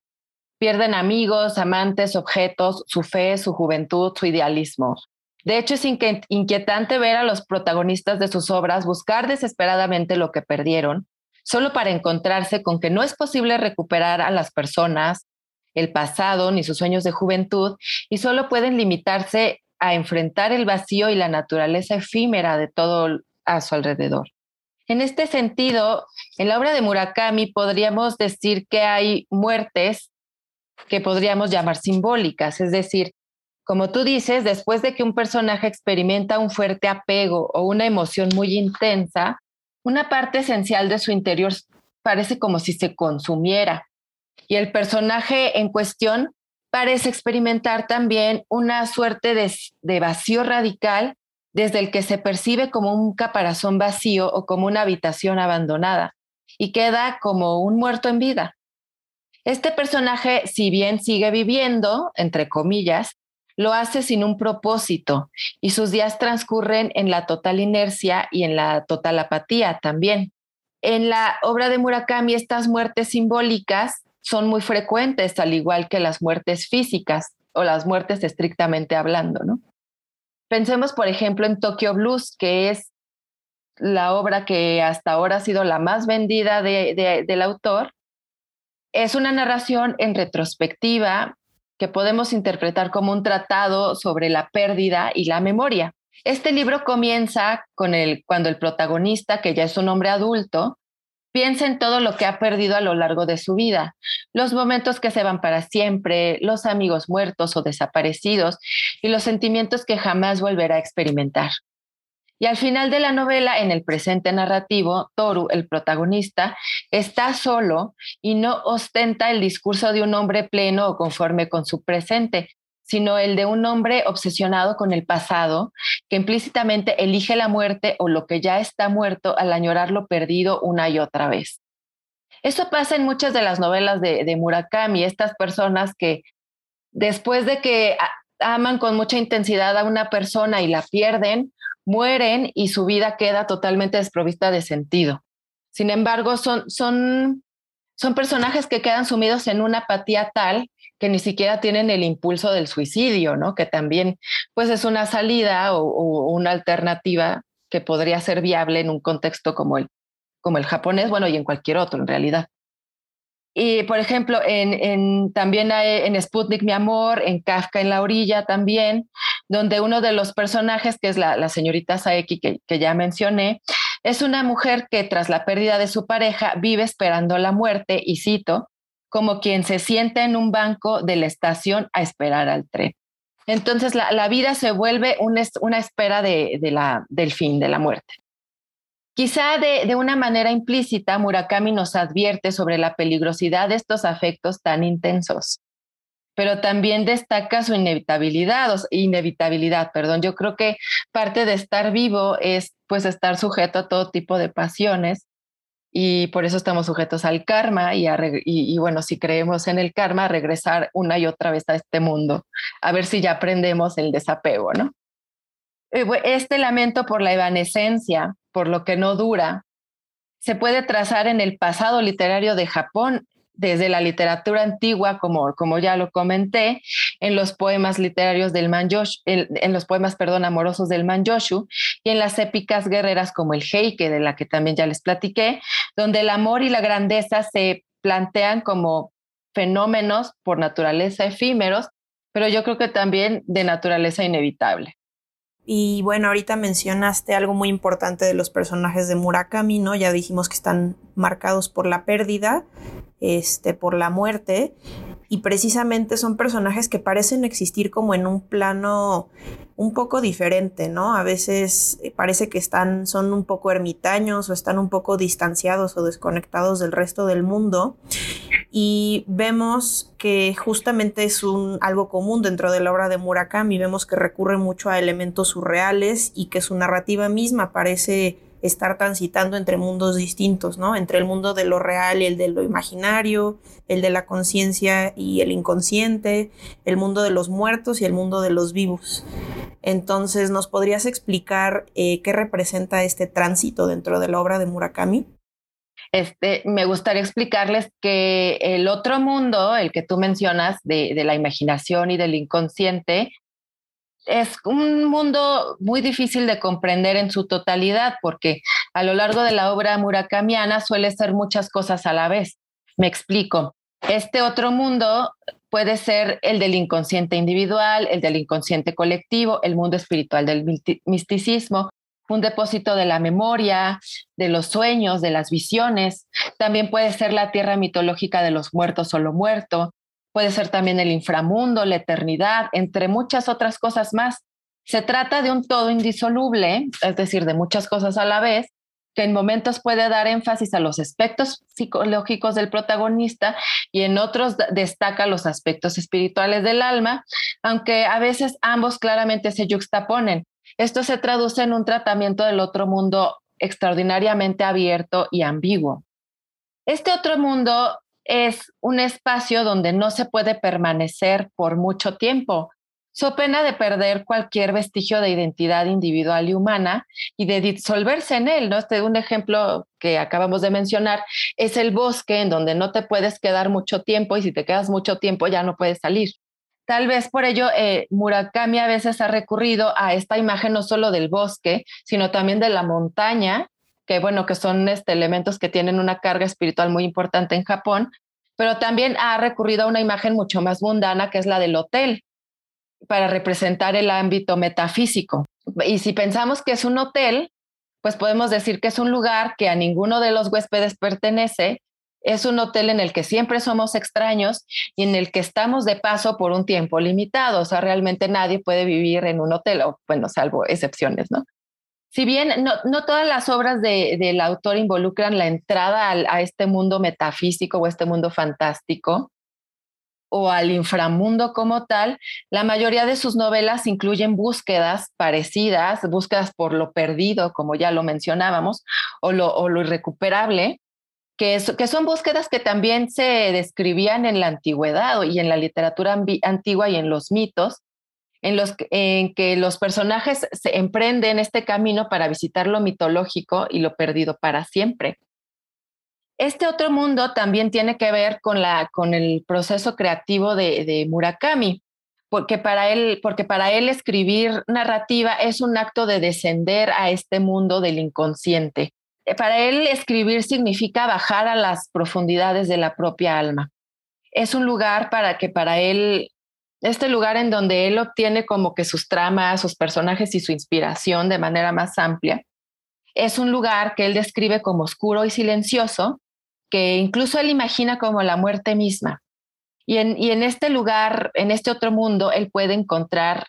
Pierden amigos, amantes, objetos, su fe, su juventud, su idealismo. De hecho, es inquietante ver a los protagonistas de sus obras buscar desesperadamente lo que perdieron, solo para encontrarse con que no es posible recuperar a las personas, el pasado ni sus sueños de juventud, y solo pueden limitarse a enfrentar el vacío y la naturaleza efímera de todo a su alrededor. En este sentido, en la obra de Murakami podríamos decir que hay muertes que podríamos llamar simbólicas, es decir, como tú dices, después de que un personaje experimenta un fuerte apego o una emoción muy intensa, una parte esencial de su interior parece como si se consumiera. Y el personaje en cuestión parece experimentar también una suerte de, vacío radical desde el que se percibe como un caparazón vacío o como una habitación abandonada y queda como un muerto en vida. Este personaje, si bien sigue viviendo, entre comillas, lo hace sin un propósito y sus días transcurren en la total inercia y en la total apatía también. En la obra de Murakami estas muertes simbólicas son muy frecuentes, al igual que las muertes físicas o las muertes estrictamente hablando, ¿no? Pensemos, por ejemplo, en Tokyo Blues, que es la obra que hasta ahora ha sido la más vendida del autor. Es una narración en retrospectiva que podemos interpretar como un tratado sobre la pérdida y la memoria. Este libro comienza con el, cuando el protagonista, que ya es un hombre adulto, piensa en todo lo que ha perdido a lo largo de su vida, los momentos que se van para siempre, los amigos muertos o desaparecidos y los sentimientos que jamás volverá a experimentar. Y al final de la novela, en el presente narrativo, Toru, el protagonista, está solo y no ostenta el discurso de un hombre pleno o conforme con su presente, sino el de un hombre obsesionado con el pasado, que implícitamente elige la muerte o lo que ya está muerto al añorar lo perdido una y otra vez. Eso pasa en muchas de las novelas de, de Murakami, estas personas que después de que aman con mucha intensidad a una persona y la pierden, mueren y su vida queda totalmente desprovista de sentido. Sin embargo, son, son, son personajes que quedan sumidos en una apatía tal que ni siquiera tienen el impulso del suicidio, ¿no? Que también, pues, es una salida o, una alternativa que podría ser viable en un contexto como el, como el japonés, bueno, y en cualquier otro, en realidad. Y, por ejemplo, en, también hay, en Sputnik, mi amor, en Kafka en la orilla también, donde uno de los personajes, que es la, señorita Saeki, que, ya mencioné, es una mujer que tras la pérdida de su pareja vive esperando la muerte, y cito, como quien se sienta en un banco de la estación a esperar al tren. Entonces la, vida se vuelve una, espera de, del fin, de la muerte. Quizá de, una manera implícita, Murakami nos advierte sobre la peligrosidad de estos afectos tan intensos, pero también destaca su inevitabilidad, inevitabilidad, perdón. Yo creo que parte de estar vivo es pues estar sujeto a todo tipo de pasiones y por eso estamos sujetos al karma y, y, bueno, si creemos en el karma, regresar una y otra vez a este mundo, a ver si ya aprendemos el desapego, ¿no? Eh, este lamento por la evanescencia, por lo que no dura, se puede trazar en el pasado literario de Japón, desde la literatura antigua, como, como ya lo comenté, en los poemas literarios del Manjoshu, en, los poemas, perdón, amorosos del Manjoshu, y en las épicas guerreras como el Heike, de la que también ya les platiqué, donde el amor y la grandeza se plantean como fenómenos por naturaleza efímeros, pero yo creo que también de naturaleza inevitable. Y bueno, ahorita mencionaste algo muy importante de los personajes de Murakami, ¿no? Ya dijimos que están marcados por la pérdida, este, por la muerte, y precisamente son personajes que parecen existir como en un plano un poco diferente, ¿no? A veces eh, parece que están, son un poco ermitaños o están un poco distanciados o desconectados del resto del mundo. Y vemos que justamente es un, algo común dentro de la obra de Murakami. Vemos que recurre mucho a elementos surreales y que su narrativa misma parece estar transitando entre mundos distintos, ¿no? Entre el mundo de lo real y el de lo imaginario, el de la conciencia y el inconsciente, el mundo de los muertos y el mundo de los vivos. Entonces, ¿nos podrías explicar eh, qué representa este tránsito dentro de la obra de Murakami? Este, me gustaría explicarles que el otro mundo, el que tú mencionas, de, de la imaginación y del inconsciente, es un mundo muy difícil de comprender en su totalidad porque a lo largo de la obra murakamiana suele ser muchas cosas a la vez. Me explico. Este otro mundo puede ser el del inconsciente individual, el del inconsciente colectivo, el mundo espiritual del misticismo, un depósito de la memoria, de los sueños, de las visiones. También puede ser la tierra mitológica de los muertos o lo muerto, puede ser también el inframundo, la eternidad, entre muchas otras cosas más. Se trata de un todo indisoluble, es decir, de muchas cosas a la vez, que en momentos puede dar énfasis a los aspectos psicológicos del protagonista y en otros destaca los aspectos espirituales del alma, aunque a veces ambos claramente se juxtaponen. Esto se traduce en un tratamiento del otro mundo extraordinariamente abierto y ambiguo. Este otro mundo es un espacio donde no se puede permanecer por mucho tiempo, so pena de perder cualquier vestigio de identidad individual y humana y de disolverse en él. ¿no? Este un ejemplo que acabamos de mencionar es el bosque en donde no te puedes quedar mucho tiempo y si te quedas mucho tiempo ya no puedes salir. Tal vez por ello eh, Murakami a veces ha recurrido a esta imagen no solo del bosque, sino también de la montaña que bueno, que son este, elementos que tienen una carga espiritual muy importante en Japón, pero también ha recurrido a una imagen mucho más mundana, que es la del hotel, para representar el ámbito metafísico. Y si pensamos que es un hotel, pues podemos decir que es un lugar que a ninguno de los huéspedes pertenece, es un hotel en el que siempre somos extraños y en el que estamos de paso por un tiempo limitado. O sea, realmente nadie puede vivir en un hotel, bueno, salvo excepciones, ¿no? Si bien no, todas las obras del autor involucran la entrada a este mundo metafísico o este mundo fantástico, o al inframundo como tal, la mayoría de sus novelas incluyen búsquedas parecidas, búsquedas por lo perdido, como ya lo mencionábamos, o lo, o lo irrecuperable, que, que, son búsquedas que también se describían en la antigüedad y en la literatura antigua y en los mitos, en los que los personajes se emprenden este camino para visitar lo mitológico y lo perdido para siempre. Este otro mundo también tiene que ver con, la, con el proceso creativo de, Murakami, porque para, él, porque para él escribir narrativa es un acto de descender a este mundo del inconsciente. Eh, para él escribir significa bajar a las profundidades de la propia alma. Es un lugar para que para él, este lugar en donde él obtiene como que sus tramas, sus personajes y su inspiración de manera más amplia, es un lugar que él describe como oscuro y silencioso, que incluso él imagina como la muerte misma. Y en, y en este lugar, en este otro mundo, él puede encontrar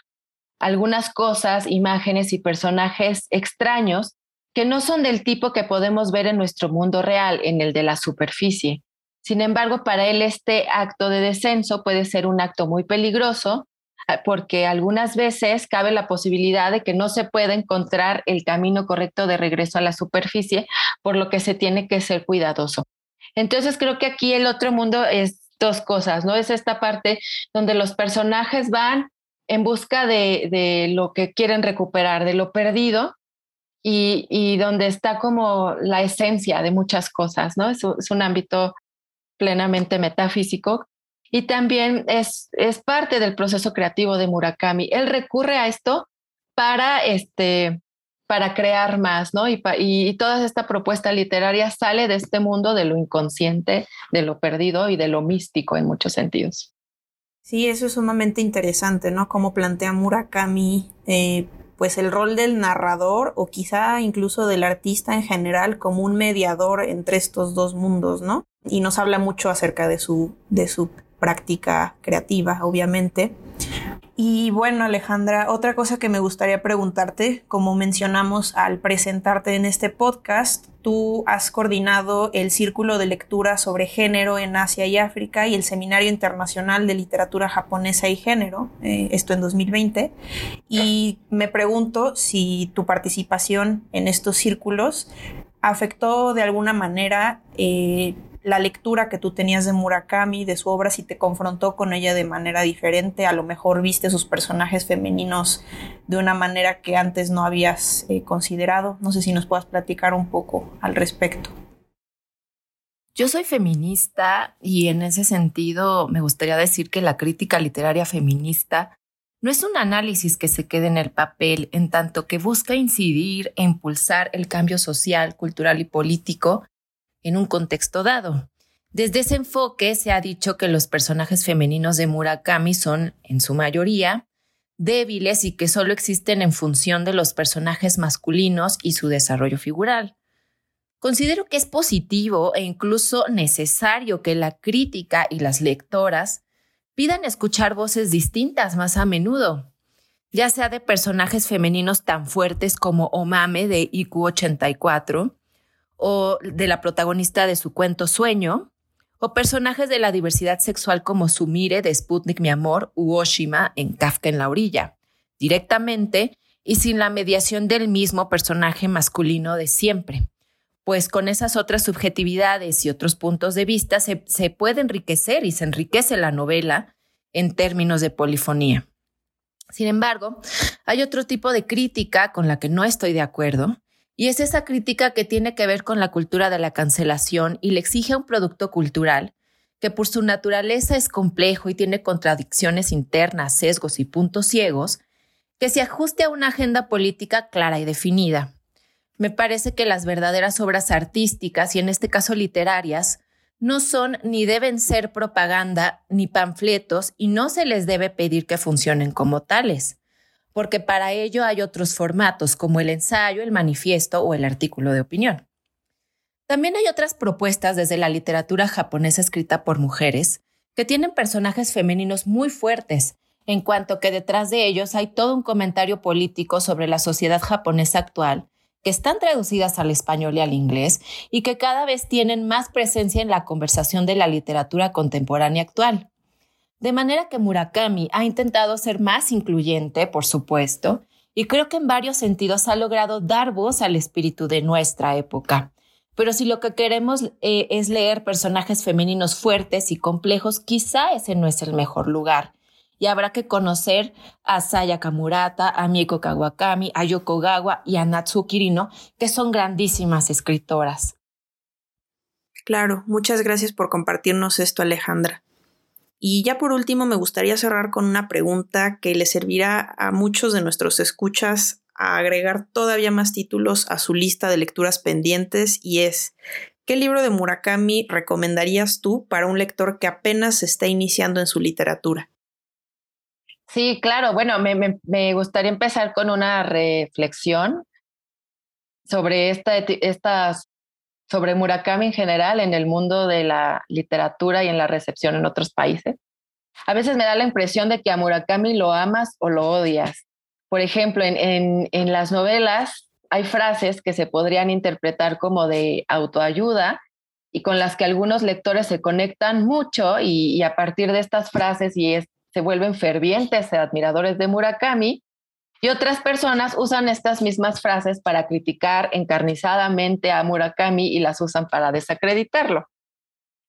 algunas cosas, imágenes y personajes extraños que no son del tipo que podemos ver en nuestro mundo real, en el de la superficie. Sin embargo, para él este acto de descenso puede ser un acto muy peligroso ah, porque algunas veces cabe la posibilidad de que no se pueda encontrar el camino correcto de regreso a la superficie, por lo que se tiene que ser cuidadoso. Entonces creo que aquí el otro mundo es dos cosas, ¿no? Es esta parte donde los personajes van en busca de, lo que quieren recuperar, de lo perdido, y, donde está como la esencia de muchas cosas, ¿no? Es, un ámbito plenamente metafísico y también es, es parte del proceso creativo de Murakami. Él recurre a esto para este, para crear más, ¿no? Y, y, toda esta propuesta literaria sale de este mundo de lo inconsciente, de lo perdido y de lo místico en muchos sentidos. Sí, eso es sumamente interesante, ¿no? Cómo plantea Murakami, eh, pues el rol del narrador o quizá incluso del artista en general como un mediador entre estos dos mundos, ¿no? Y nos habla mucho acerca de su, de su práctica creativa, obviamente. Y bueno, Alejandra, otra cosa que me gustaría preguntarte, como mencionamos al presentarte en este podcast, tú has coordinado el Círculo de Lectura sobre Género en Asia y África y el Seminario Internacional de Literatura Japonesa y Género, eh, esto en 2020, y me pregunto si tu participación en estos círculos afectó de alguna manera eh, la lectura que tú tenías de Murakami, de su obra, si te confrontó con ella de manera diferente, a lo mejor viste sus personajes femeninos de una manera que antes no habías eh, considerado. No sé si nos puedas platicar un poco al respecto. Yo soy feminista y en ese sentido me gustaría decir que la crítica literaria feminista no es un análisis que se quede en el papel, en tanto que busca incidir e impulsar el cambio social, cultural y político en un contexto dado. Desde ese enfoque se ha dicho que los personajes femeninos de Murakami son, en su mayoría, débiles y que solo existen en función de los personajes masculinos y su desarrollo figural. Considero que es positivo e incluso necesario que la crítica y las lectoras pidan escuchar voces distintas más a menudo, ya sea de personajes femeninos tan fuertes como Omame de IQ 84, o de la protagonista de su cuento Sueño, o personajes de la diversidad sexual como Sumire de Sputnik Mi Amor u Oshima en Kafka en la orilla, directamente y sin la mediación del mismo personaje masculino de siempre, pues con esas otras subjetividades y otros puntos de vista se, se puede enriquecer y se enriquece la novela en términos de polifonía. Sin embargo, hay otro tipo de crítica con la que no estoy de acuerdo, y es esa crítica que tiene que ver con la cultura de la cancelación y le exige a un producto cultural que por su naturaleza es complejo y tiene contradicciones internas, sesgos y puntos ciegos, que se ajuste a una agenda política clara y definida. Me parece que las verdaderas obras artísticas, y en este caso literarias, no son ni deben ser propaganda ni panfletos y no se les debe pedir que funcionen como tales porque para ello hay otros formatos como el ensayo, el manifiesto o el artículo de opinión. También hay otras propuestas desde la literatura japonesa escrita por mujeres que tienen personajes femeninos muy fuertes, en cuanto que detrás de ellos hay todo un comentario político sobre la sociedad japonesa actual, que están traducidas al español y al inglés y que cada vez tienen más presencia en la conversación de la literatura contemporánea actual. De manera que Murakami ha intentado ser más incluyente, por supuesto, y creo que en varios sentidos ha logrado dar voz al espíritu de nuestra época. Pero si lo que queremos eh, es leer personajes femeninos fuertes y complejos, quizá ese no es el mejor lugar. Y habrá que conocer a Saya Kamurata, a Mieko Kawakami, a Yoko Gawa y a Natsu Kirino, que son grandísimas escritoras. Claro, muchas gracias por compartirnos esto, Alejandra. Y ya por último, me gustaría cerrar con una pregunta que le servirá a muchos de nuestros escuchas a agregar todavía más títulos a su lista de lecturas pendientes y es, ¿qué libro de Murakami recomendarías tú para un lector que apenas se está iniciando en su literatura? Sí, claro. Bueno, me, gustaría empezar con una reflexión sobre esta, estas sobre Murakami en general en el mundo de la literatura y en la recepción en otros países. A veces me da la impresión de que a Murakami lo amas o lo odias. Por ejemplo, en, en, las novelas hay frases que se podrían interpretar como de autoayuda y con las que algunos lectores se conectan mucho y, a partir de estas frases y se vuelven fervientes admiradores de Murakami y otras personas usan estas mismas frases para criticar encarnizadamente a Murakami y las usan para desacreditarlo.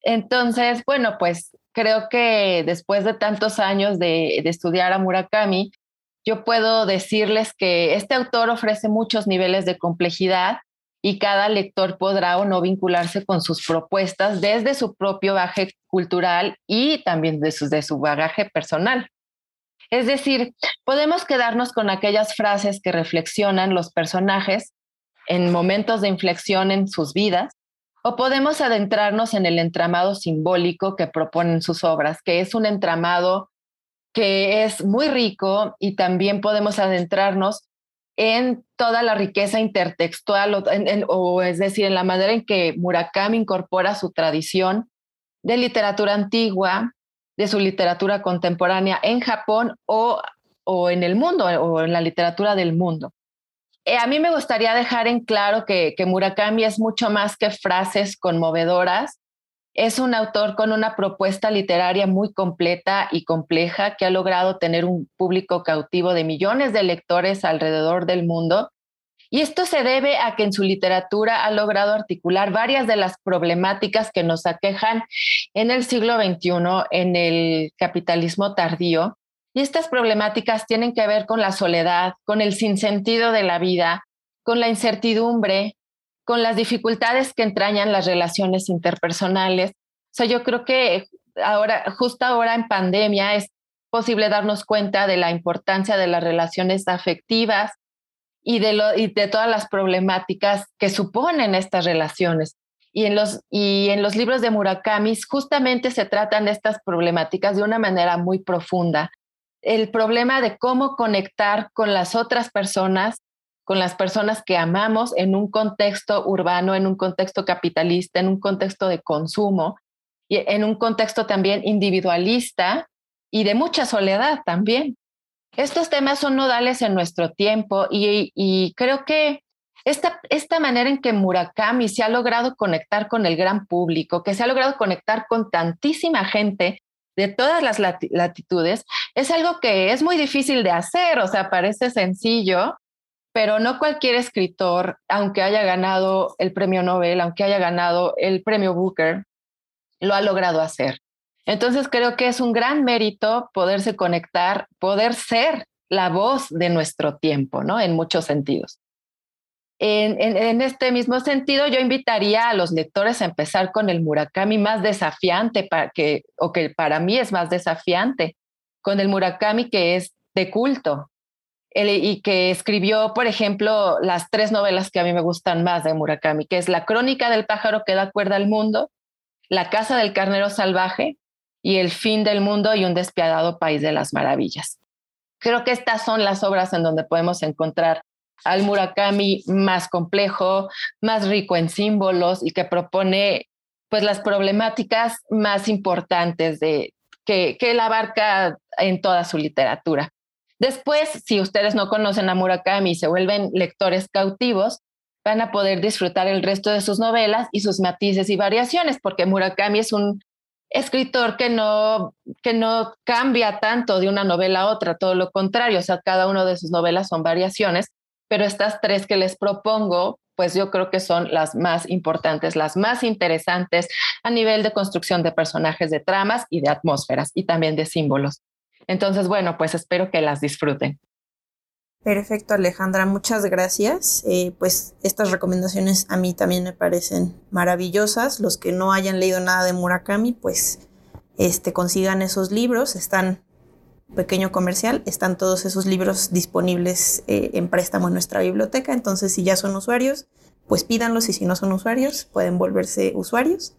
Entonces, bueno, pues creo que después de tantos años de, estudiar a Murakami, yo puedo decirles que este autor ofrece muchos niveles de complejidad y cada lector podrá o no vincularse con sus propuestas desde su propio bagaje cultural y también de su, de su bagaje personal. Es decir, podemos quedarnos con aquellas frases que reflexionan los personajes en momentos de inflexión en sus vidas, o podemos adentrarnos en el entramado simbólico que proponen sus obras, que es un entramado que es muy rico y también podemos adentrarnos en toda la riqueza intertextual, o, es decir, en la manera en que Murakami incorpora su tradición de literatura antigua, de su literatura contemporánea en Japón o, o en el mundo o en la literatura del mundo. Eh, a mí me gustaría dejar en claro que, que Murakami es mucho más que frases conmovedoras. Es un autor con una propuesta literaria muy completa y compleja que ha logrado tener un público cautivo de millones de lectores alrededor del mundo y esto se debe a que en su literatura ha logrado articular varias de las problemáticas que nos aquejan en el siglo XXI, en el capitalismo tardío. Y estas problemáticas tienen que ver con la soledad, con el sinsentido de la vida, con la incertidumbre, con las dificultades que entrañan las relaciones interpersonales. O sea, yo creo que ahora, justo ahora en pandemia, es posible darnos cuenta de la importancia de las relaciones afectivas, y de, de todas las problemáticas que suponen estas relaciones. Y en, los, y en los libros de Murakami justamente se tratan estas problemáticas de una manera muy profunda. El problema de cómo conectar con las otras personas, con las personas que amamos en un contexto urbano, en un contexto capitalista, en un contexto de consumo y en un contexto también individualista y de mucha soledad también. Estos temas son nodales en nuestro tiempo y, creo que esta, esta, manera en que Murakami se ha logrado conectar con el gran público, que se ha logrado conectar con tantísima gente de todas las latitudes, es algo que es muy difícil de hacer, o sea, parece sencillo, pero no cualquier escritor, aunque haya ganado el premio Nobel, aunque haya ganado el premio Booker, lo ha logrado hacer. Entonces creo que es un gran mérito poderse conectar, poder ser la voz de nuestro tiempo, ¿no? En muchos sentidos. En, este mismo sentido, yo invitaría a los lectores a empezar con el Murakami más desafiante, para que, o que para mí es más desafiante, con el Murakami que es de culto y que escribió, por ejemplo, las tres novelas que a mí me gustan más de Murakami, que es La crónica del pájaro que da cuerda al mundo, La casa del carnero salvaje y El fin del mundo y Un despiadado país de las maravillas. Creo que estas son las obras en donde podemos encontrar al Murakami más complejo, más rico en símbolos y que propone pues las problemáticas más importantes de, que, que él abarca en toda su literatura. Después, si ustedes no conocen a Murakami y se vuelven lectores cautivos, van a poder disfrutar el resto de sus novelas y sus matices y variaciones, porque Murakami es un escritor que no, que no cambia tanto de una novela a otra, todo lo contrario, o sea, cada una de sus novelas son variaciones, pero estas tres que les propongo, pues yo creo que son las más importantes, las más interesantes a nivel de construcción de personajes, de tramas y de atmósferas y también de símbolos. Entonces, bueno, pues espero que las disfruten. Perfecto, Alejandra, muchas gracias. Eh, pues estas recomendaciones a mí también me parecen maravillosas. Los que no hayan leído nada de Murakami, pues este, consigan esos libros. Están, pequeño comercial, están todos esos libros disponibles eh, en préstamo en nuestra biblioteca. Entonces, si ya son usuarios, pues pídanlos y si no son usuarios, pueden volverse usuarios.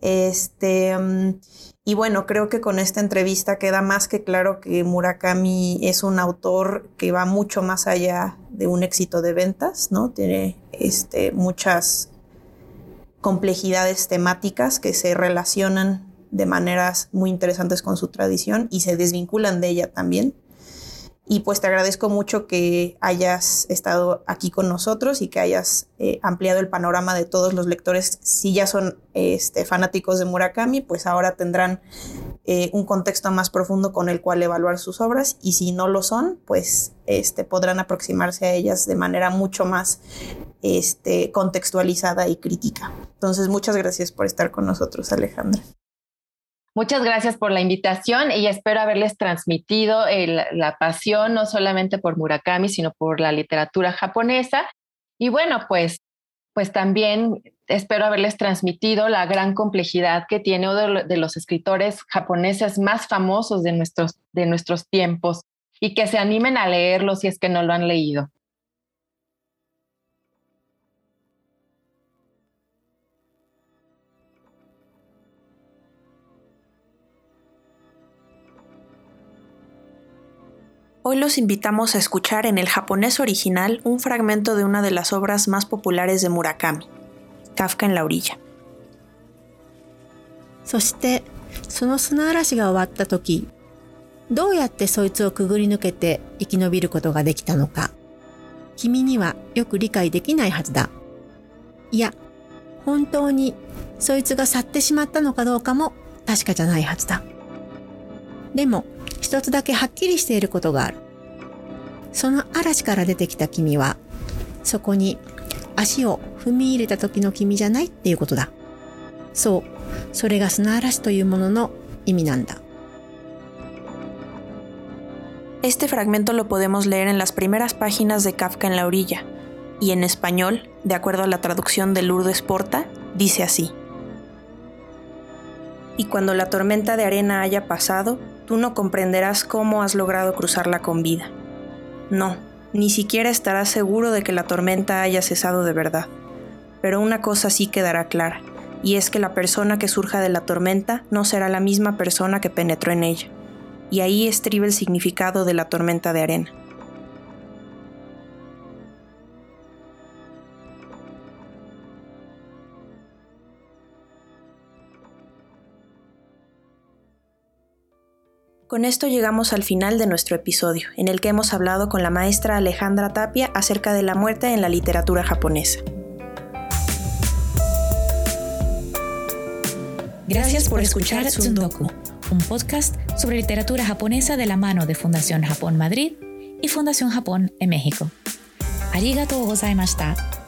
Este, mm, y bueno, creo que con esta entrevista queda más que claro que Murakami es un autor que va mucho más allá de un éxito de ventas, ¿no? Tiene este, muchas complejidades temáticas que se relacionan de maneras muy interesantes con su tradición y se desvinculan de ella también. Y pues te agradezco mucho que hayas estado aquí con nosotros y que hayas eh, ampliado el panorama de todos los lectores. Si ya son este, fanáticos de Murakami, pues ahora tendrán eh, un contexto más profundo con el cual evaluar sus obras. Y si no lo son, pues este, podrán aproximarse a ellas de manera mucho más este, contextualizada y crítica. Entonces, muchas gracias por estar con nosotros, Alejandra. Muchas gracias por la invitación y espero haberles transmitido la pasión no solamente por Murakami, sino por la literatura japonesa. Y bueno, pues, pues también espero haberles transmitido la gran complejidad que tiene uno de los escritores japoneses más famosos de nuestros, de nuestros tiempos y que se animen a leerlo si es que no lo han leído. Hoy los invitamos a escuchar en el japonés original un fragmento de una de las obras más populares de Murakami, Kafka en la orilla. そしてその砂嵐が終わった時どうやってそいつをくぐり抜けて生き延びることができたのか君にはよく理解できないはずだいや本当にそいつが去ってしまったのかどうかも確かじゃないはずだでも一つだけはっきりしていることがある。その嵐から出てきた君は、そこに足を踏み入れた時の君じゃないっていうことだ。そう、それが砂嵐というものの意味なんだ。Este fragmento lo podemos leer en las primeras páginas de Kafka en la orilla, y en español, de acuerdo a la traducción de Lourdes Porta, dice así. Y cuando la tormenta de arena haya pasado, tú no comprenderás cómo has logrado cruzarla con vida. No, ni siquiera estarás seguro de que la tormenta haya cesado de verdad. Pero una cosa sí quedará clara, y es que la persona que surja de la tormenta no será la misma persona que penetró en ella. Y ahí estriba el significado de la tormenta de arena. Con esto llegamos al final de nuestro episodio, en el que hemos hablado con la maestra Alejandra Tapia acerca de la muerte en la literatura japonesa. Gracias por escuchar Tsundoku, un podcast sobre literatura japonesa de la mano de Fundación Japón Madrid y Fundación Japón en México. Arigatou gozaimashita.